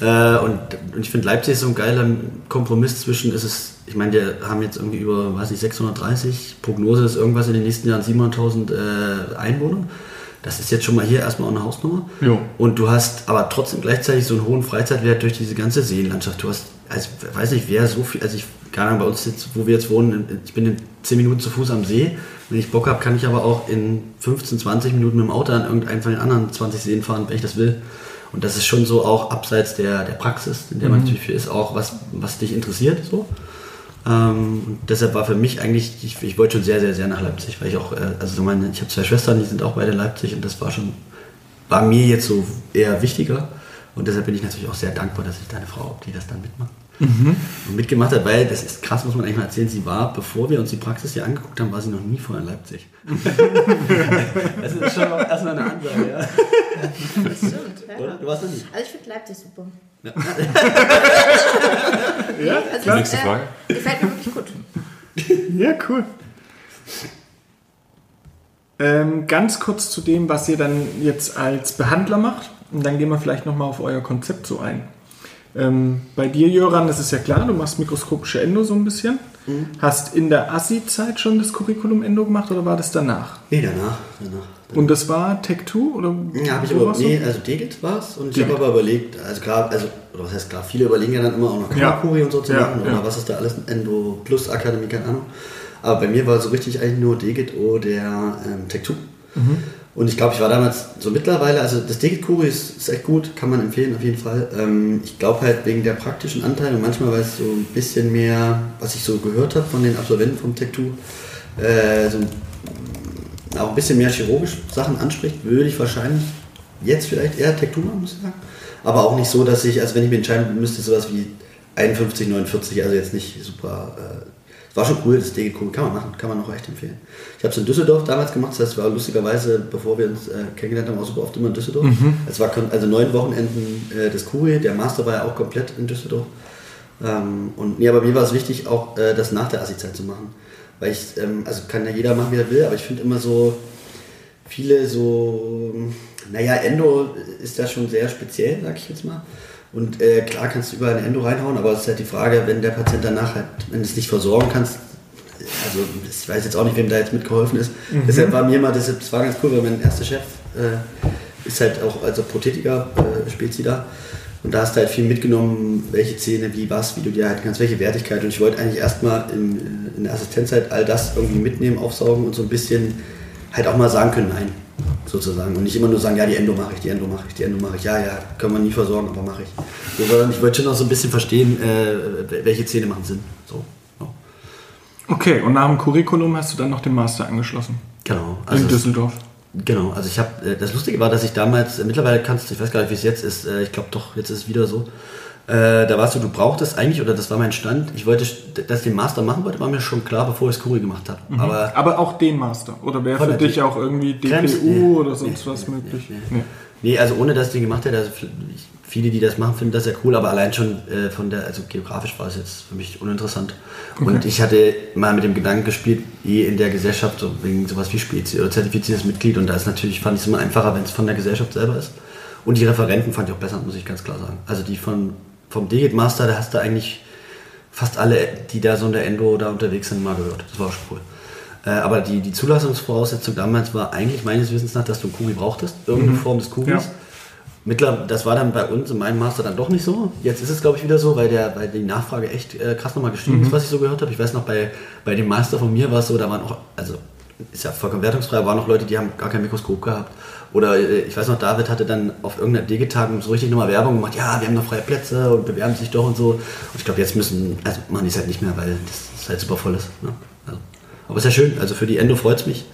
Äh, und, und ich finde Leipzig ist so ein geiler Kompromiss zwischen, ist es, ich meine, wir haben jetzt irgendwie über, weiß ich, 630, Prognose ist irgendwas in den nächsten Jahren 700.000 äh, Einwohner. Das ist jetzt schon mal hier erstmal auch eine Hausnummer. Jo. Und du hast aber trotzdem gleichzeitig so einen hohen Freizeitwert durch diese ganze Seenlandschaft. Du hast, also weiß nicht, wer so viel, also ich, keine Ahnung, bei uns jetzt, wo wir jetzt wohnen, ich bin in 10 Minuten zu Fuß am See. Wenn ich Bock habe, kann ich aber auch in 15, 20 Minuten mit dem Auto an irgendeinen von den anderen 20 Seen fahren, wenn ich das will. Und das ist schon so auch abseits der, der Praxis, in der man natürlich viel ist, auch was, was dich interessiert. So. Ähm, und deshalb war für mich eigentlich, ich, ich wollte schon sehr, sehr, sehr nach Leipzig, weil ich auch, äh, also so meine, ich habe zwei Schwestern, die sind auch beide in Leipzig und das war schon, war mir jetzt so eher wichtiger. Und deshalb bin ich natürlich auch sehr dankbar, dass ich deine Frau, ob die das dann mitmacht. Und mitgemacht hat, weil das ist krass, muss man eigentlich mal erzählen. Sie war, bevor wir uns die Praxis hier angeguckt haben, war sie noch nie vorher in Leipzig. *laughs* das ist schon mal erstmal eine Ansage, ja. Das stimmt. Ja. Oder? Du warst noch nie. Also ich finde Leipzig super. Ja. *laughs* Ja, Also klar. Nächste äh, Frage. Gefällt mir wirklich gut. *laughs* Ja, cool. Ähm, ganz kurz zu dem, was ihr dann jetzt als Behandler macht. Und dann gehen wir vielleicht nochmal auf euer Konzept so ein. Ähm, bei dir, Jöran, das ist ja klar, du machst mikroskopische Endo so ein bisschen. Mhm. Hast in der Assi-Zeit schon das Curriculum Endo gemacht oder war das danach? Nee, danach. danach. Und das war Tech 2 oder? Ja, habe ich aber, nee, also Degit war es und ich habe aber überlegt, also klar, also, oder was heißt klar, viele überlegen ja dann immer auch noch Ja. Kamakuri und so zu Ja, machen oder ja. was ist da alles, Endo Plus Akademie, keine Ahnung. Aber bei mir war so richtig eigentlich nur Degit O der ähm, Tech 2. Mhm. Und ich glaube, ich war damals so mittlerweile, also das Degit Kuri ist, ist echt gut, kann man empfehlen auf jeden Fall. Ähm, ich glaube halt wegen der praktischen Anteile und manchmal, weil es so ein bisschen mehr, was ich so gehört habe von den Absolventen vom Tech 2, äh, so auch ein bisschen mehr chirurgisch Sachen anspricht, würde ich wahrscheinlich jetzt vielleicht eher Tech 2 machen, muss ich sagen. Aber auch nicht so, dass ich, also wenn ich mir entscheiden müsste, sowas wie 51, 49, also jetzt nicht super. Äh, war schon cool, das DG cool, kann man machen, kann man auch echt empfehlen. Ich habe es in Düsseldorf damals gemacht, das heißt, war lustigerweise, bevor wir uns äh, kennengelernt haben, auch super oft immer in Düsseldorf. Es war also neun Wochenenden äh, des Kuri, der Master war ja auch komplett in Düsseldorf. Ähm, und nee, aber mir war es wichtig, auch äh, das nach der Assi-Zeit zu machen. Weil ich, ähm, also kann ja jeder machen, wie er will, aber ich finde immer so, viele so, naja, Endo ist ja schon sehr speziell, sag ich jetzt mal. Und äh, klar kannst du überall ein Endo reinhauen, aber es ist halt die Frage, wenn der Patient danach halt, wenn du es nicht versorgen kannst, also ich weiß jetzt auch nicht, wem da jetzt mitgeholfen ist. Deshalb war mir mal, deshalb, das war ganz cool, weil mein erster Chef äh, ist halt auch als Prothetiker äh, Spezi da. Und da hast du halt viel mitgenommen, welche Zähne, wie was, wie du dir halt kannst, welche Wertigkeit. Und ich wollte eigentlich erstmal in, in der Assistenzzeit all das irgendwie mitnehmen, aufsaugen und so ein bisschen halt auch mal sagen können, nein, sozusagen. Und nicht immer nur sagen, ja, die Endo mache ich, die Endo mache ich, die Endo mache ich. Ja, ja, können wir nie versorgen, aber mache ich. So, sondern ich wollte schon noch so ein bisschen verstehen, äh, welche Zähne machen Sinn. So, ja. Okay, und nach dem Curriculum hast du dann noch den Master angeschlossen. Genau. in es- Düsseldorf. Genau, also ich habe, das Lustige war, dass ich damals, äh, mittlerweile kannst du, ich weiß gar nicht, wie es jetzt ist, äh, ich glaube doch, jetzt ist es wieder so, äh, da warst du, du brauchtest eigentlich, oder das war mein Stand, ich wollte, dass ich den Master machen wollte, war mir schon klar, bevor ich es Kuri gemacht habe. Aber Aber auch den Master. Oder wäre für dich auch irgendwie Krems? DPU Nee. oder sonst Nee, was nee, möglich? nee, also ohne dass ich den gemacht hätte, also viele, die das machen, finden das ja cool, aber allein schon äh, von der, also geografisch war es jetzt für mich uninteressant. Und ich hatte mal mit dem Gedanken gespielt, eh in der Gesellschaft, so wegen sowas wie Spezi oder zertifiziertes Mitglied und da ist natürlich, fand ich es immer einfacher, wenn es von der Gesellschaft selber ist. Und die Referenten fand ich auch besser, muss ich ganz klar sagen. Also die von, vom Digit Master, da hast du eigentlich fast alle, die da so in der Endo da unterwegs sind, mal gehört. Das war schon cool. Äh, aber die, die Zulassungsvoraussetzung damals war eigentlich meines Wissens nach, dass du ein Kuri brauchtest, irgendeine Form des Kuris. Ja. Mittler, das war dann bei uns in meinem Master dann doch nicht so. Jetzt ist es, glaube ich, wieder so, weil, der, weil die Nachfrage echt äh, krass nochmal gestiegen ist, was ich so gehört habe. Ich weiß noch, bei, bei dem Master von mir war es so, da waren auch, also ist ja vollkommen wertungsfrei, waren noch Leute, die haben gar kein Mikroskop gehabt. Oder äh, ich weiß noch, David hatte dann auf irgendeiner Digitagung so richtig nochmal Werbung gemacht, ja, wir haben noch freie Plätze und bewerben sich doch und so. Und ich glaube, jetzt müssen, also machen die es halt nicht mehr, weil das halt super voll ist. Ne? Also, aber ist ja schön, also für die Endo freut es mich.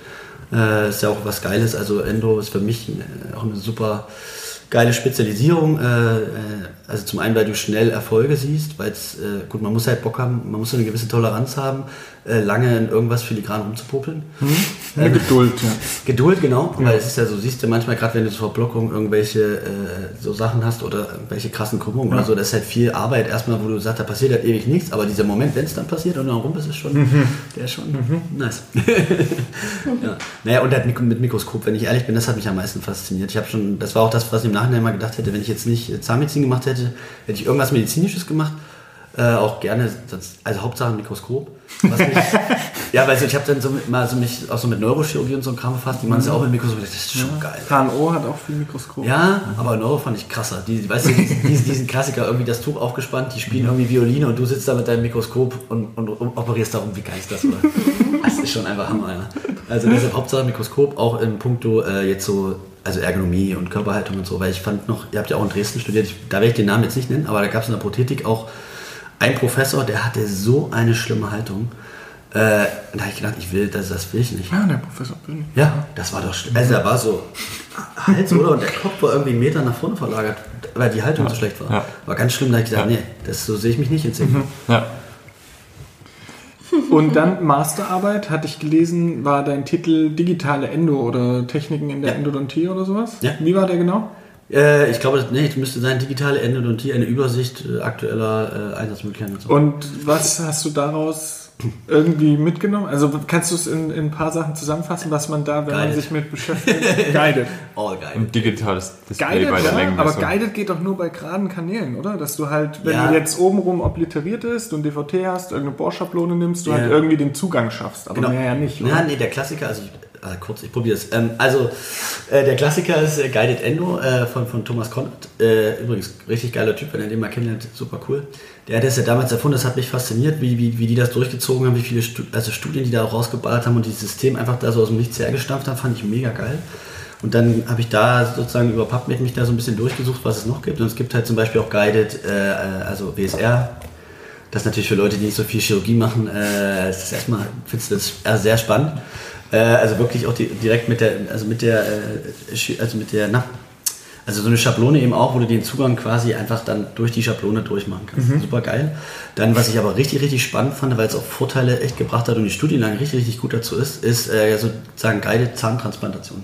Äh, ist ja auch was Geiles. Also Endo ist für mich äh, auch eine super geile Spezialisierung. Äh, äh, also zum einen, weil du schnell Erfolge siehst, weil es, äh, gut, man muss halt Bock haben, man muss so eine gewisse Toleranz haben, äh, lange in irgendwas filigran rumzupopeln. Eine Geduld, ja. *laughs* Geduld, genau, weil es ist ja so, siehst du manchmal, gerade wenn du zur Blockung irgendwelche äh, so Sachen hast oder irgendwelche krassen Krümmungen oder so, das ist halt viel Arbeit erstmal, wo du sagst, da passiert halt ewig nichts, aber dieser Moment, wenn es dann passiert und dann rum ist, ist schon, der ist schon nice. *laughs* ja. Naja, und halt mit, mit Mikroskop, wenn ich ehrlich bin, das hat mich am meisten fasziniert. Ich habe schon, das war auch das, was ich im Nachhinein mal gedacht hätte, wenn ich jetzt nicht Zahnmedizin gemacht hätte, hätte ich irgendwas Medizinisches gemacht. Äh, auch gerne, also Hauptsache ein Mikroskop. Mich, *laughs* ja, weil so, ich habe dann so mit, mal so mich auch so mit Neurochirurgie und so ein Kram befasst, die machen es ja auch mit Mikroskop. Das ist schon geil. HNO hat auch viel Mikroskop. Ja, aber Neuro fand ich krasser. Die, weißt du, diesen, diesen Klassiker, irgendwie das Tuch aufgespannt, die spielen irgendwie Violine und du sitzt da mit deinem Mikroskop und, und operierst darum. Wie geil ist das, oder? *laughs* Das ist schon einfach Hammer, ja. Also deshalb Hauptsache Mikroskop, auch in puncto äh, jetzt so, also Ergonomie und Körperhaltung und so, weil ich fand noch, ihr habt ja auch in Dresden studiert, ich, da werde ich den Namen jetzt nicht nennen, aber da gab es in der Prothetik auch einen Professor, der hatte so eine schlimme Haltung. Äh, da habe ich gedacht, ich will, das, das will ich nicht. Ja, der Professor Böhni. Ja, das war doch schlimm. Also da war so Hals, oder? Und der Kopf war irgendwie einen Meter nach vorne verlagert, weil die Haltung so schlecht war. Ja. War ganz schlimm, da habe ich gesagt, Ja. nee, das, so sehe ich mich nicht in zehn Jahren. Ja. Und dann Masterarbeit, hatte ich gelesen, war dein Titel Digitale Endo oder Techniken in der Ja. Endodontie oder sowas? Ja. Wie war der genau? Äh, ich glaube, nee, es müsste sein, digitale Endodontie, eine Übersicht äh, aktueller äh, Einsatzmöglichkeiten. Und was hast du daraus irgendwie mitgenommen? Also kannst du es in, in ein paar Sachen zusammenfassen, was man da, wenn man Guided. sich mit beschäftigt? *laughs* Guided. All geil. Ein digitales Display Guided, bei der ja, aber. Guided geht doch nur bei geraden Kanälen, oder? Dass du halt, wenn Ja. du jetzt obenrum obliteriert ist und DVT hast, irgendeine Bohrschablone nimmst, du Ja. halt irgendwie den Zugang schaffst. Aber mehr ja nicht, oder? Ja, nee, der Klassiker, also ich, äh, kurz, ich probiere es. Ähm, also, äh, der Klassiker ist äh, Guided Endo äh, von, von Thomas Conrad. Äh, übrigens, richtig geiler Typ, wenn ihr den mal kennenlernt, super cool. Der hat das ja damals erfunden, das hat mich fasziniert, wie, wie, wie die das durchgezogen haben, wie viele Stu also Studien die da rausgeballert haben und dieses System einfach da so aus dem Nichts hergestampft haben, fand ich mega geil. Und dann habe ich da sozusagen über PubMed mich da so ein bisschen durchgesucht, was es noch gibt. Und es gibt halt zum Beispiel auch Guided, äh, also WSR, das ist natürlich für Leute, die nicht so viel Chirurgie machen, äh, ist erstmal, findest du das sehr spannend. Äh, also wirklich auch die, direkt mit der, also mit der, äh, also mit der, na, also so eine Schablone eben auch, wo du den Zugang quasi einfach dann durch die Schablone durchmachen kannst. Super geil. Dann, was ich aber richtig, richtig spannend fand, weil es auch Vorteile echt gebracht hat und die Studienlage richtig, richtig gut dazu ist, ist äh, sozusagen Guided Zahntransplantation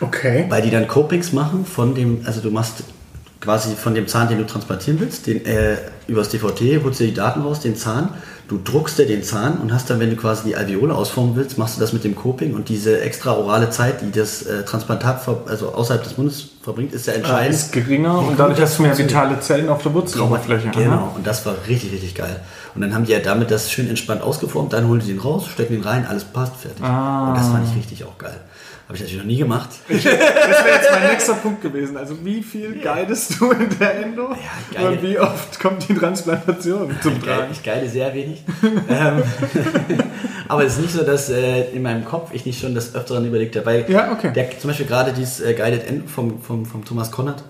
Okay. weil die dann Copings machen von dem, also du machst quasi von dem Zahn, den du transplantieren willst, den, äh, übers DVT, holst dir die Daten raus, den Zahn, du druckst dir den Zahn und hast dann, wenn du quasi die Alveole ausformen willst, machst du das mit dem Coping und diese extra orale Zeit, die das äh, Transplantat also außerhalb des Mundes verbringt, ist ja Ah, entscheidend. ist geringer und dadurch hast du mehr vitale Zellen auf der Wurzeloberfläche. Aha. Genau, und das war richtig, richtig geil. Und dann haben die ja damit das schön entspannt ausgeformt, dann holen die den raus, stecken den rein, alles passt, fertig. Ah. Und das fand ich richtig auch geil. Habe ich natürlich noch nie gemacht. *laughs* Das wäre jetzt mein nächster Punkt gewesen. Also wie viel guidest du in der Endo? geile- und wie oft kommt die Transplantation zum Tragen? ich geile sehr wenig. *laughs* ähm, *laughs* aber es ist nicht so, dass äh, in meinem Kopf ich nicht schon das Öfteren überlegt habe. Weil Ja, okay. der, zum Beispiel gerade dieses äh, Guided End vom, vom, vom Thomas Konrad,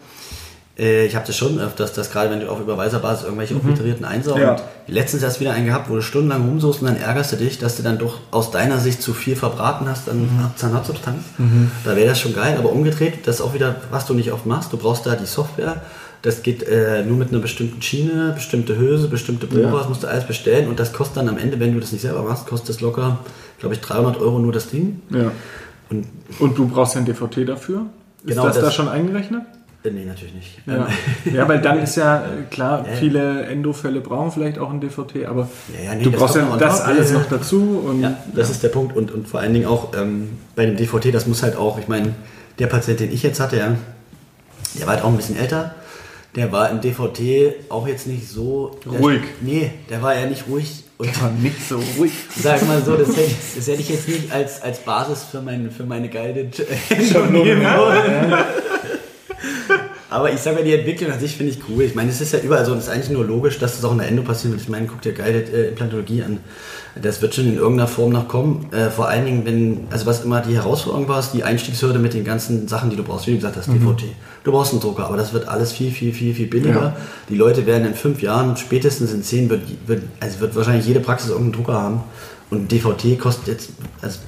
äh, ich habe das schon öfters, dass gerade wenn du auf Überweiserbasis irgendwelche obliterierten einsaugst. Mhm. Ja. Und letztens erst wieder einen gehabt, wo du stundenlang rumsuchst und dann ärgerst du dich, dass du dann doch aus deiner Sicht zu viel verbraten hast an Mhm. Zahnarztsubstanz. Da wäre das schon geil, aber umgedreht, das ist auch wieder, was du nicht oft machst. Du brauchst da die Software. Das geht äh, nur mit einer bestimmten Schiene, bestimmte Hülse, bestimmte Bohrer, das musst du alles bestellen und das kostet dann am Ende, wenn du das nicht selber machst, kostet es locker, glaube ich, 300 Euro nur das Ding. Ja. Und Und du brauchst ja ein DVT dafür? Ist Genau, das, da das- schon eingerechnet? Äh, nee, natürlich nicht. Ja. Ja, weil dann ist ja äh, klar, Ja, viele Endofälle brauchen vielleicht auch ein DVT, aber Ja, nee, du brauchst ja das alles noch dazu. Und Ja, das ist der Punkt. Und, und vor allen Dingen auch ähm, bei dem DVT, das muss halt auch, ich meine, der Patient, den ich jetzt hatte, der war halt auch ein bisschen älter. Der war im DVT auch jetzt nicht so Ruhig. nee, der war ja nicht ruhig. Und war nicht so ruhig. *laughs* sag mal so, das hätte, das hätte ich jetzt nicht als, als Basis für, mein, für meine Guided *laughs* *laughs* Schon nehmen ne? wollen. *laughs* Aber ich sage mal, die Entwicklung an sich finde ich cool. Ich meine, es ist ja überall so, und es ist eigentlich nur logisch, dass das auch in der Endo passieren wird. Ich meine, guck dir Guided äh, Implantologie an. Das wird schon in irgendeiner Form noch kommen. Äh, vor allen Dingen, wenn, also was immer die Herausforderung war, ist die Einstiegshürde mit den ganzen Sachen, die du brauchst. Wie du gesagt hast, DVT. Du brauchst einen Drucker, aber das wird alles viel, viel, viel, viel billiger. Ja. Die Leute werden in fünf Jahren, spätestens in zehn, wird, wird, also wird wahrscheinlich jede Praxis irgendeinen Drucker haben. Und DVT kostet jetzt, also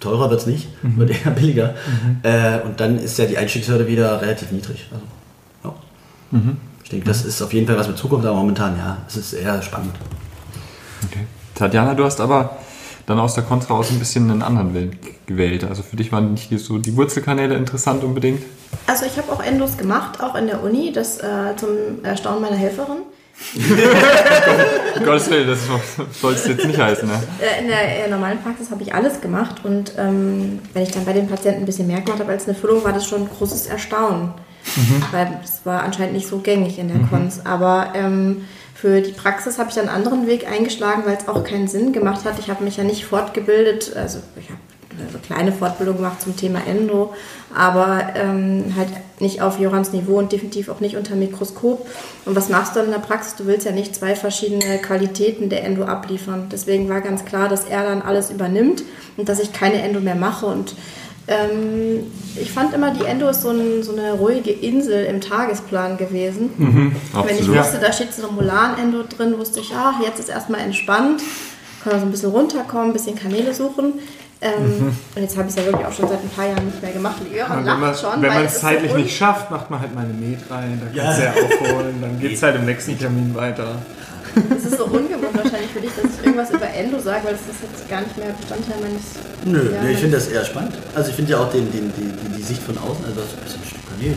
teurer wird es nicht, wird eher billiger. Äh, und dann ist ja die Einstiegshürde wieder relativ niedrig. Also, ja. Ich denke, das ist auf jeden Fall was mit Zukunft, aber momentan ja, es ist eher spannend. Okay. Tatjana, du hast aber dann aus der Kontra aus ein bisschen einen anderen Weg gewählt. Also für dich waren nicht so die Wurzelkanäle interessant unbedingt. Also ich habe auch Endos gemacht, auch in der Uni, das äh, zum Erstaunen meiner Helferin. Um Gottes Willen, das soll es jetzt nicht heißen. Ne? Äh, in der normalen Praxis habe ich alles gemacht und ähm, wenn ich dann bei den Patienten ein bisschen mehr gemacht habe als eine Füllung, war das schon ein großes Erstaunen. Weil es war anscheinend nicht so gängig in der Cons. Aber ähm, für die Praxis habe ich dann einen anderen Weg eingeschlagen, weil es auch keinen Sinn gemacht hat. Ich habe mich ja nicht fortgebildet, also ich habe so kleine Fortbildung gemacht zum Thema Endo, aber ähm, halt nicht auf Jorans Niveau und definitiv auch nicht unter Mikroskop. Und was machst du dann in der Praxis? Du willst ja nicht zwei verschiedene Qualitäten der Endo abliefern. Deswegen war ganz klar, dass er dann alles übernimmt und dass ich keine Endo mehr mache. Und ähm, ich fand immer, die Endo ist so, ein, so eine ruhige Insel im Tagesplan gewesen. Wenn ich wusste, da steht so ein Molan-Endo drin, wusste ich, ah, jetzt ist erstmal entspannt, kann man so ein bisschen runterkommen, ein bisschen Kanäle suchen. Ähm, Und jetzt habe ich es ja wirklich auch schon seit ein paar Jahren nicht mehr gemacht. Und Und wenn man lacht schon, wenn man es so zeitlich un- nicht schafft, macht man halt mal eine Met rein, dann kannst du ja aufholen, dann geht es halt im nächsten Termin weiter. Es ist so ungewohnt wahrscheinlich für dich, dass ich irgendwas über Endo sage, weil das ist jetzt gar nicht mehr Bestandteil meines. Nö, ja, nee, ich finde das eher spannend. Also ich finde ja auch den, den, die, die, die Sicht von außen, also das ist ein bisschen Stück nee.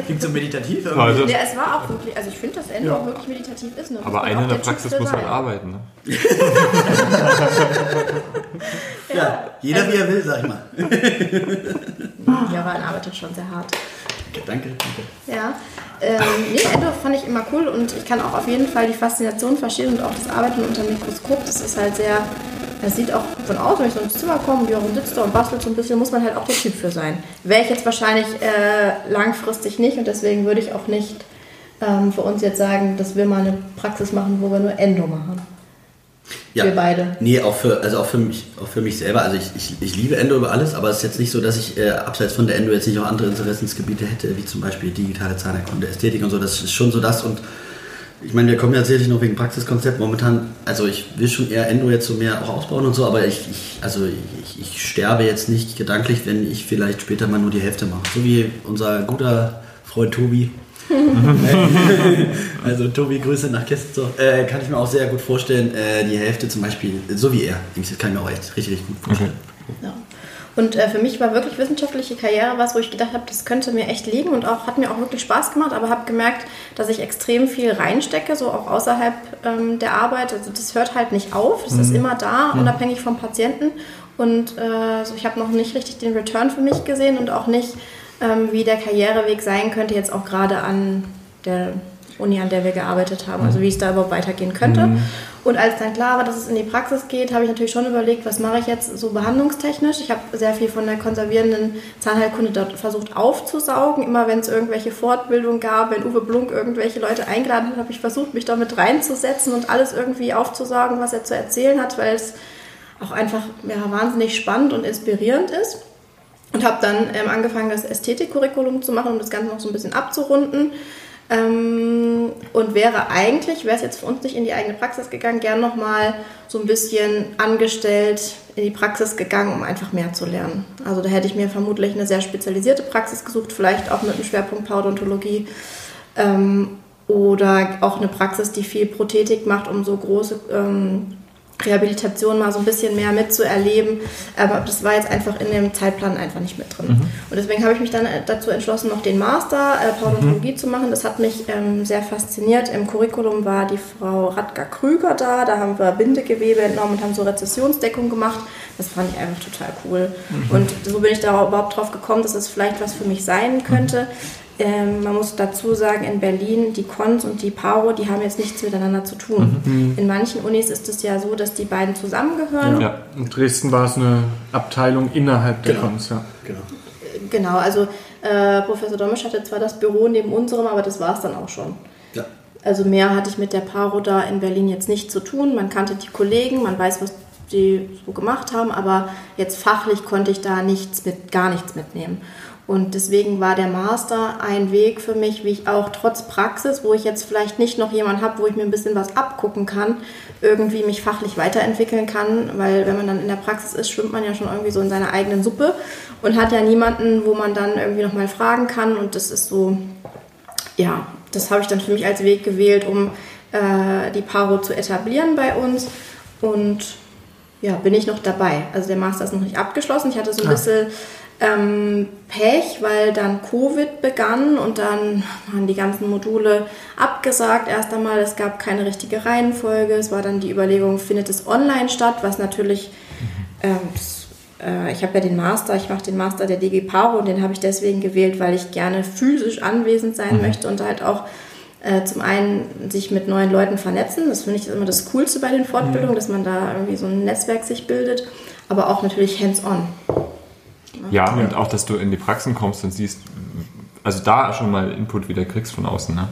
*laughs* Klingt so meditativ irgendwie. Also, Ja, es war auch wirklich, also ich finde, dass Endo auch wirklich meditativ ist. Nur muss aber einer in der Praxis muss halt arbeiten. Ne? *laughs* Ja, jeder wie er will, sag ich mal. Javan arbeitet schon sehr hart. Danke, danke. Ja, ähm, nee, Endo fand ich immer cool und ich kann auch auf jeden Fall die Faszination verstehen und auch das Arbeiten unter dem Mikroskop, das ist halt sehr, das sieht auch von außen, wenn ich so ins Zimmer komme, Björn sitzt da und bastelt so ein bisschen, muss man halt auch der Typ für sein. Wäre ich jetzt wahrscheinlich äh, langfristig nicht und deswegen würde ich auch nicht ähm, für uns jetzt sagen, dass wir mal eine Praxis machen, wo wir nur Endo machen. Ja. Wir beide. Nee, auch für, also auch für mich, auch für mich selber. Also ich, ich, ich liebe Endo über alles, aber es ist jetzt nicht so, dass ich äh, abseits von der Endo jetzt nicht auch andere Interessensgebiete hätte, wie zum Beispiel digitale Zahnerkunde, Ästhetik und so. Das ist schon so das und ich meine, wir kommen ja sicherlich noch wegen Praxiskonzept momentan. Also ich will schon eher Endo jetzt so mehr auch ausbauen und so, aber ich, ich also ich, ich sterbe jetzt nicht gedanklich, wenn ich vielleicht später mal nur die Hälfte mache. So wie unser guter Freund Tobi. *laughs* also Tobi, Grüße nach Kesselsdorf. Äh, kann ich mir auch sehr gut vorstellen, äh, die Hälfte zum Beispiel, so wie er. Das kann ich mir auch echt richtig, richtig gut vorstellen. Ja. Und äh, für mich war wirklich wissenschaftliche Karriere was, wo ich gedacht habe, das könnte mir echt liegen und auch hat mir auch wirklich Spaß gemacht, aber habe gemerkt, dass ich extrem viel reinstecke, so auch außerhalb ähm, der Arbeit. Also das hört halt nicht auf, das ist immer da, unabhängig vom Patienten. Und äh, so, ich habe noch nicht richtig den Return für mich gesehen und auch nicht, ähm, wie der Karriereweg sein könnte, jetzt auch gerade an der Uni, an der wir gearbeitet haben, also wie es da überhaupt weitergehen könnte. Und als dann klar war, dass es in die Praxis geht, habe ich natürlich schon überlegt, was mache ich jetzt so behandlungstechnisch. Ich habe sehr viel von der konservierenden Zahnheilkunde dort versucht aufzusaugen. Immer wenn es irgendwelche Fortbildungen gab, wenn Uwe Blunk irgendwelche Leute eingeladen hat, habe ich versucht, mich damit reinzusetzen und alles irgendwie aufzusaugen, was er zu erzählen hat, weil es auch einfach ja, wahnsinnig spannend und inspirierend ist. Und habe dann ähm, angefangen, das Ästhetikcurriculum zu machen, um das Ganze noch so ein bisschen abzurunden. Ähm, und wäre eigentlich, wäre es jetzt für uns nicht in die eigene Praxis gegangen, gern nochmal so ein bisschen angestellt in die Praxis gegangen, um einfach mehr zu lernen. Also da hätte ich mir vermutlich eine sehr spezialisierte Praxis gesucht, vielleicht auch mit einem Schwerpunkt Parodontologie. Ähm, oder auch eine Praxis, die viel Prothetik macht, um so große ähm, Rehabilitation mal so ein bisschen mehr mitzuerleben. Aber das war jetzt einfach in dem Zeitplan einfach nicht mit drin. Und deswegen habe ich mich dann äh, dazu entschlossen, noch den Master äh, Parodontologie zu machen. Das hat mich ähm, sehr fasziniert. Im Curriculum war die Frau Radka Krüger da. Da haben wir Bindegewebe entnommen und haben so Rezessionsdeckung gemacht. Das fand ich einfach total cool. Und so bin ich da überhaupt drauf gekommen, dass es vielleicht was für mich sein könnte. Ähm, man muss dazu sagen, in Berlin, die Cons und die Paro, die haben jetzt nichts miteinander zu tun. In manchen Unis ist es ja so, dass die beiden zusammengehören. Ja. In Dresden war es eine Abteilung innerhalb der Genau. Cons, ja. Genau. Genau, also äh, Professor Domisch hatte zwar das Büro neben unserem, aber das war es dann auch schon. Ja. Also mehr hatte ich mit der Paro da in Berlin jetzt nicht zu tun. Man kannte die Kollegen, man weiß, was die so gemacht haben, aber jetzt fachlich konnte ich da nichts mit, gar nichts mitnehmen. Und deswegen war der Master ein Weg für mich, wie ich auch trotz Praxis, wo ich jetzt vielleicht nicht noch jemanden habe, wo ich mir ein bisschen was abgucken kann, irgendwie mich fachlich weiterentwickeln kann, weil wenn man dann in der Praxis ist, schwimmt man ja schon irgendwie so in seiner eigenen Suppe und hat ja niemanden, wo man dann irgendwie nochmal fragen kann und das ist so, ja, das habe ich dann für mich als Weg gewählt, um äh, die Paro zu etablieren bei uns. Und ja, bin ich noch dabei. Also der Master ist noch nicht abgeschlossen. Ich hatte so ein bisschen ähm, Pech, weil dann Covid begann und dann waren die ganzen Module abgesagt. Erst einmal, es gab keine richtige Reihenfolge. Es war dann die Überlegung, findet es online statt, was natürlich ähm, das, äh, ich habe ja den Master, ich mache den Master der DG Paro und den habe ich deswegen gewählt, weil ich gerne physisch anwesend sein möchte und halt auch äh, zum einen sich mit neuen Leuten vernetzen. Das finde ich immer das Coolste bei den Fortbildungen, dass man da irgendwie so ein Netzwerk sich bildet, aber auch natürlich hands-on. Ja, und auch, dass du in die Praxen kommst und siehst, also da schon mal Input wieder kriegst von außen. Ne?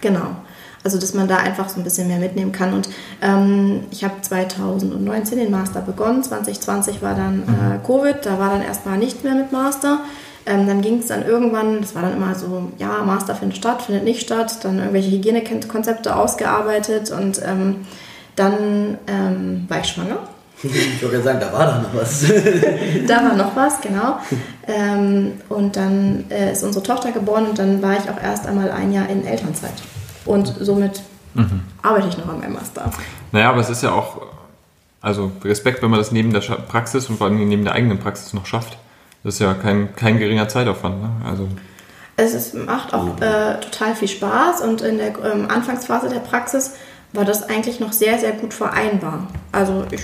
Genau. Also, dass man da einfach so ein bisschen mehr mitnehmen kann. Und ähm, ich habe 2019 den Master begonnen. 2020 war dann äh, Covid. Da war dann erstmal nicht mehr mit Master. Ähm, dann ging es dann irgendwann, das war dann immer so, ja, Master findet statt, findet nicht statt. Dann irgendwelche Hygienekonzepte ausgearbeitet. Und ähm, dann ähm, war ich schwanger. Ich wollte sagen, da war doch noch was. *laughs* Da war noch was, genau. Ähm, und dann äh, ist unsere Tochter geboren und dann war ich auch erst einmal ein Jahr in Elternzeit. Und somit arbeite ich noch an meinem Master. Naja, aber es ist ja auch, also Respekt, wenn man das neben der Praxis und vor allem neben der eigenen Praxis noch schafft. Das ist ja kein, kein geringer Zeitaufwand. Ne? Also Es ist, macht auch äh, total viel Spaß und in der ähm, Anfangsphase der Praxis war das eigentlich noch sehr, sehr gut vereinbar. Also ich,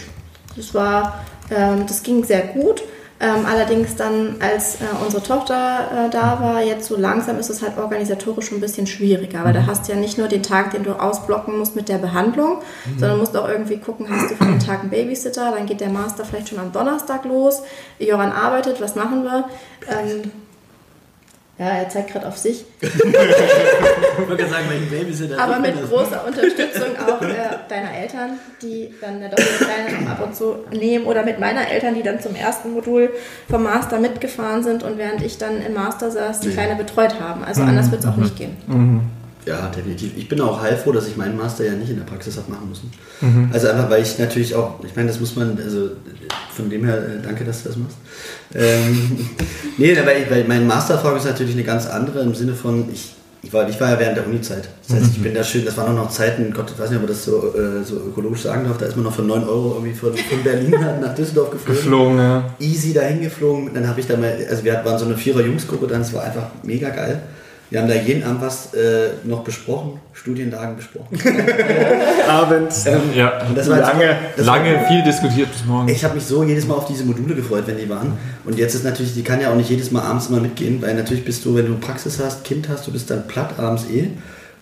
das war, ähm, das ging sehr gut. Ähm, allerdings dann, als äh, unsere Tochter äh, da war, jetzt so langsam ist es halt organisatorisch schon ein bisschen schwieriger, weil da hast du ja nicht nur den Tag, den du ausblocken musst mit der Behandlung, sondern musst auch irgendwie gucken, hast du für den Tag einen Babysitter, dann geht der Master vielleicht schon am Donnerstag los, Joran arbeitet, was machen wir? Ähm, ja, er zeigt gerade auf sich. *laughs* Ich wollte gerade sagen, welchen Babysitter Aber mit das. großer Unterstützung auch äh, deiner Eltern, die dann der doppelte Kleine noch ab und zu nehmen oder mit meiner Eltern, die dann zum ersten Modul vom Master mitgefahren sind und während ich dann im Master saß, die Kleine betreut haben. Also anders wird es auch nicht gehen. Ja, definitiv. Ich bin auch heilfroh, dass ich meinen Master ja nicht in der Praxis habe machen müssen. Also einfach, weil ich natürlich auch, ich meine, das muss man, also von dem her, äh, danke, dass du das machst. Ähm, *laughs* nee, weil, weil meine Mastererfahrung ist natürlich eine ganz andere im Sinne von, ich, ich, war, ich war ja während der Uni-Zeit. Das heißt, ich bin da schön, das waren auch noch Zeiten, Gott, ich weiß nicht, ob man das so, äh, so ökologisch sagen darf, da ist man noch für 9 Euro irgendwie von, von Berlin *laughs* nach Düsseldorf geflogen geflogen, ja. easy dahin geflogen. Dann habe ich da mal, also wir waren so eine Vierer-Jungsgruppe dann, es war einfach mega geil. Wir haben da jeden Abend was äh, noch besprochen, Studienlagen besprochen. *laughs* Abends. ja. Und das war Lange, das war- Lange, viel diskutiert bis morgen. Ich habe mich so jedes Mal auf diese Module gefreut, wenn die waren. Und jetzt ist natürlich, die kann ja auch nicht jedes Mal abends immer mitgehen, weil natürlich bist du, wenn du Praxis hast, Kind hast, du bist dann platt abends eh.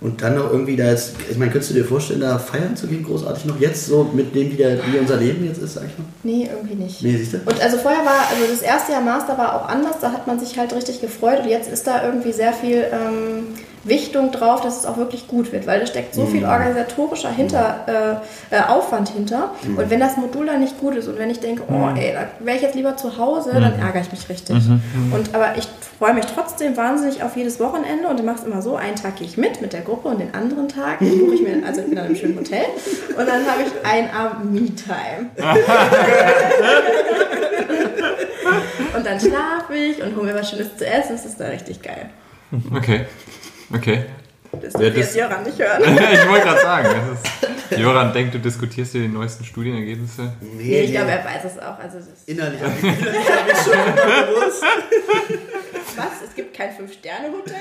Und dann noch irgendwie da jetzt, ich meine, könntest du dir vorstellen, da feiern zu gehen, großartig noch jetzt, so mit dem, wie, der, wie unser Leben jetzt ist, sag ich mal? Nee, irgendwie nicht. Nee, siehst du? Und also vorher war, also das erste Jahr Master war auch anders, da hat man sich halt richtig gefreut und jetzt ist da irgendwie sehr viel ähm, Wichtung drauf, dass es auch wirklich gut wird, weil da steckt so viel organisatorischer hinter, äh, äh, Aufwand hinter und wenn das Modul dann nicht gut ist und wenn ich denke, oh ey, da wäre ich jetzt lieber zu Hause, dann ärgere ich mich richtig. Und aber ich freue mich trotzdem wahnsinnig auf jedes Wochenende und du machst immer so, einen Tag gehe ich mit, mit der Gruppe und den anderen Tag *laughs* buche ich mir, also ich bin dann im schönen Hotel und dann habe ich einen Abend Me-Time. *laughs* Und dann schlafe ich und hole mir was Schönes zu essen. Das ist da richtig geil. Okay. Okay. Das Ja, wird das- jetzt Joran nicht hören. *laughs* ich wollte gerade sagen, das ist, Joran denkt, du diskutierst hier die neuesten Studienergebnse. Nee, ich glaube, er weiß es auch. Also das, Innerlich habe ich, *laughs* innerlich hab ich schon gewusst. was? Es gibt kein Fünf-Sterne-Hotel?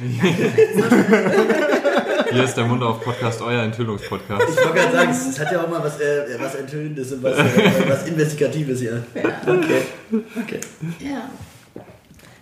*laughs* Hier ist der Mund auf Podcast, euer Enthüllungspodcast. Ich wollte gerade sagen, es, hat ja auch mal was, äh, was Enthüllendes und was, äh, was Investigatives hier. Okay. okay. Ja.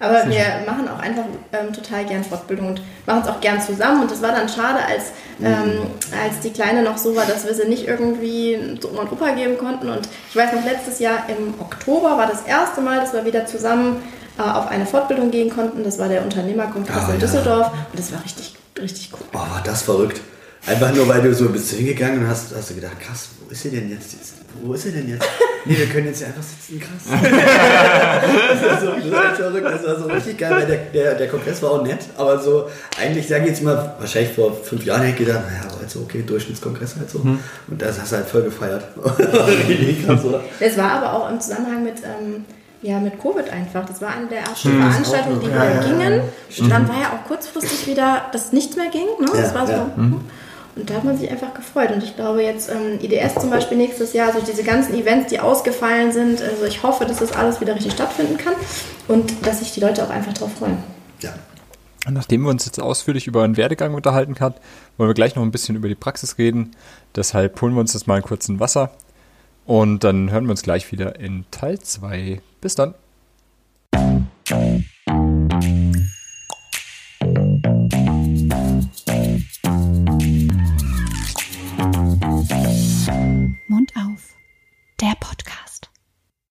Aber wir machen auch einfach ähm, total gern Fortbildung und machen es auch gern zusammen. Und das war dann schade, als, ähm, als die Kleine noch so war, dass wir sie nicht irgendwie zu Oma und Opa geben konnten. Und ich weiß noch, letztes Jahr im Oktober war das erste Mal, dass wir wieder zusammen äh, auf eine Fortbildung gehen konnten. Das war der Unternehmerkongress Ah, in ja. Düsseldorf. Und das war richtig, richtig cool. Boah, war das verrückt. Einfach nur, weil du so bist hingegangen und hast, hast du gedacht, krass, wo ist sie denn jetzt? Wo ist sie denn jetzt? Nee, wir können jetzt hier einfach sitzen, krass. *laughs* das war so blöd verrückt, das war so richtig geil, weil der, der, der Kongress war auch nett, aber so, eigentlich sage ich jetzt mal, wahrscheinlich vor fünf Jahren hätte ich gedacht, naja, war jetzt so okay, Durchschnittskongress halt so. Und das hast du halt voll gefeiert. *laughs* richtig krass, oder? Das war aber auch im Zusammenhang mit, ähm, ja, mit Covid einfach. Das war eine der ersten Stimmt, Veranstaltungen, die wieder Ja, ja, gingen. Und dann war ja auch kurzfristig wieder, dass nichts mehr ging. Ne? das Ja, war so. ja. Und da hat man sich einfach gefreut. Und ich glaube jetzt ähm, IDS zum Beispiel nächstes Jahr, also diese ganzen Events, die ausgefallen sind, also ich hoffe, dass das alles wieder richtig stattfinden kann und dass sich die Leute auch einfach drauf freuen. Ja. Und Nachdem wir uns jetzt ausführlich über einen Werdegang unterhalten haben, wollen wir gleich noch ein bisschen über die Praxis reden. Deshalb holen wir uns jetzt mal einen kurzen Wasser und dann hören wir uns gleich wieder in Teil 2. Bis dann. und auf. Der Podcast.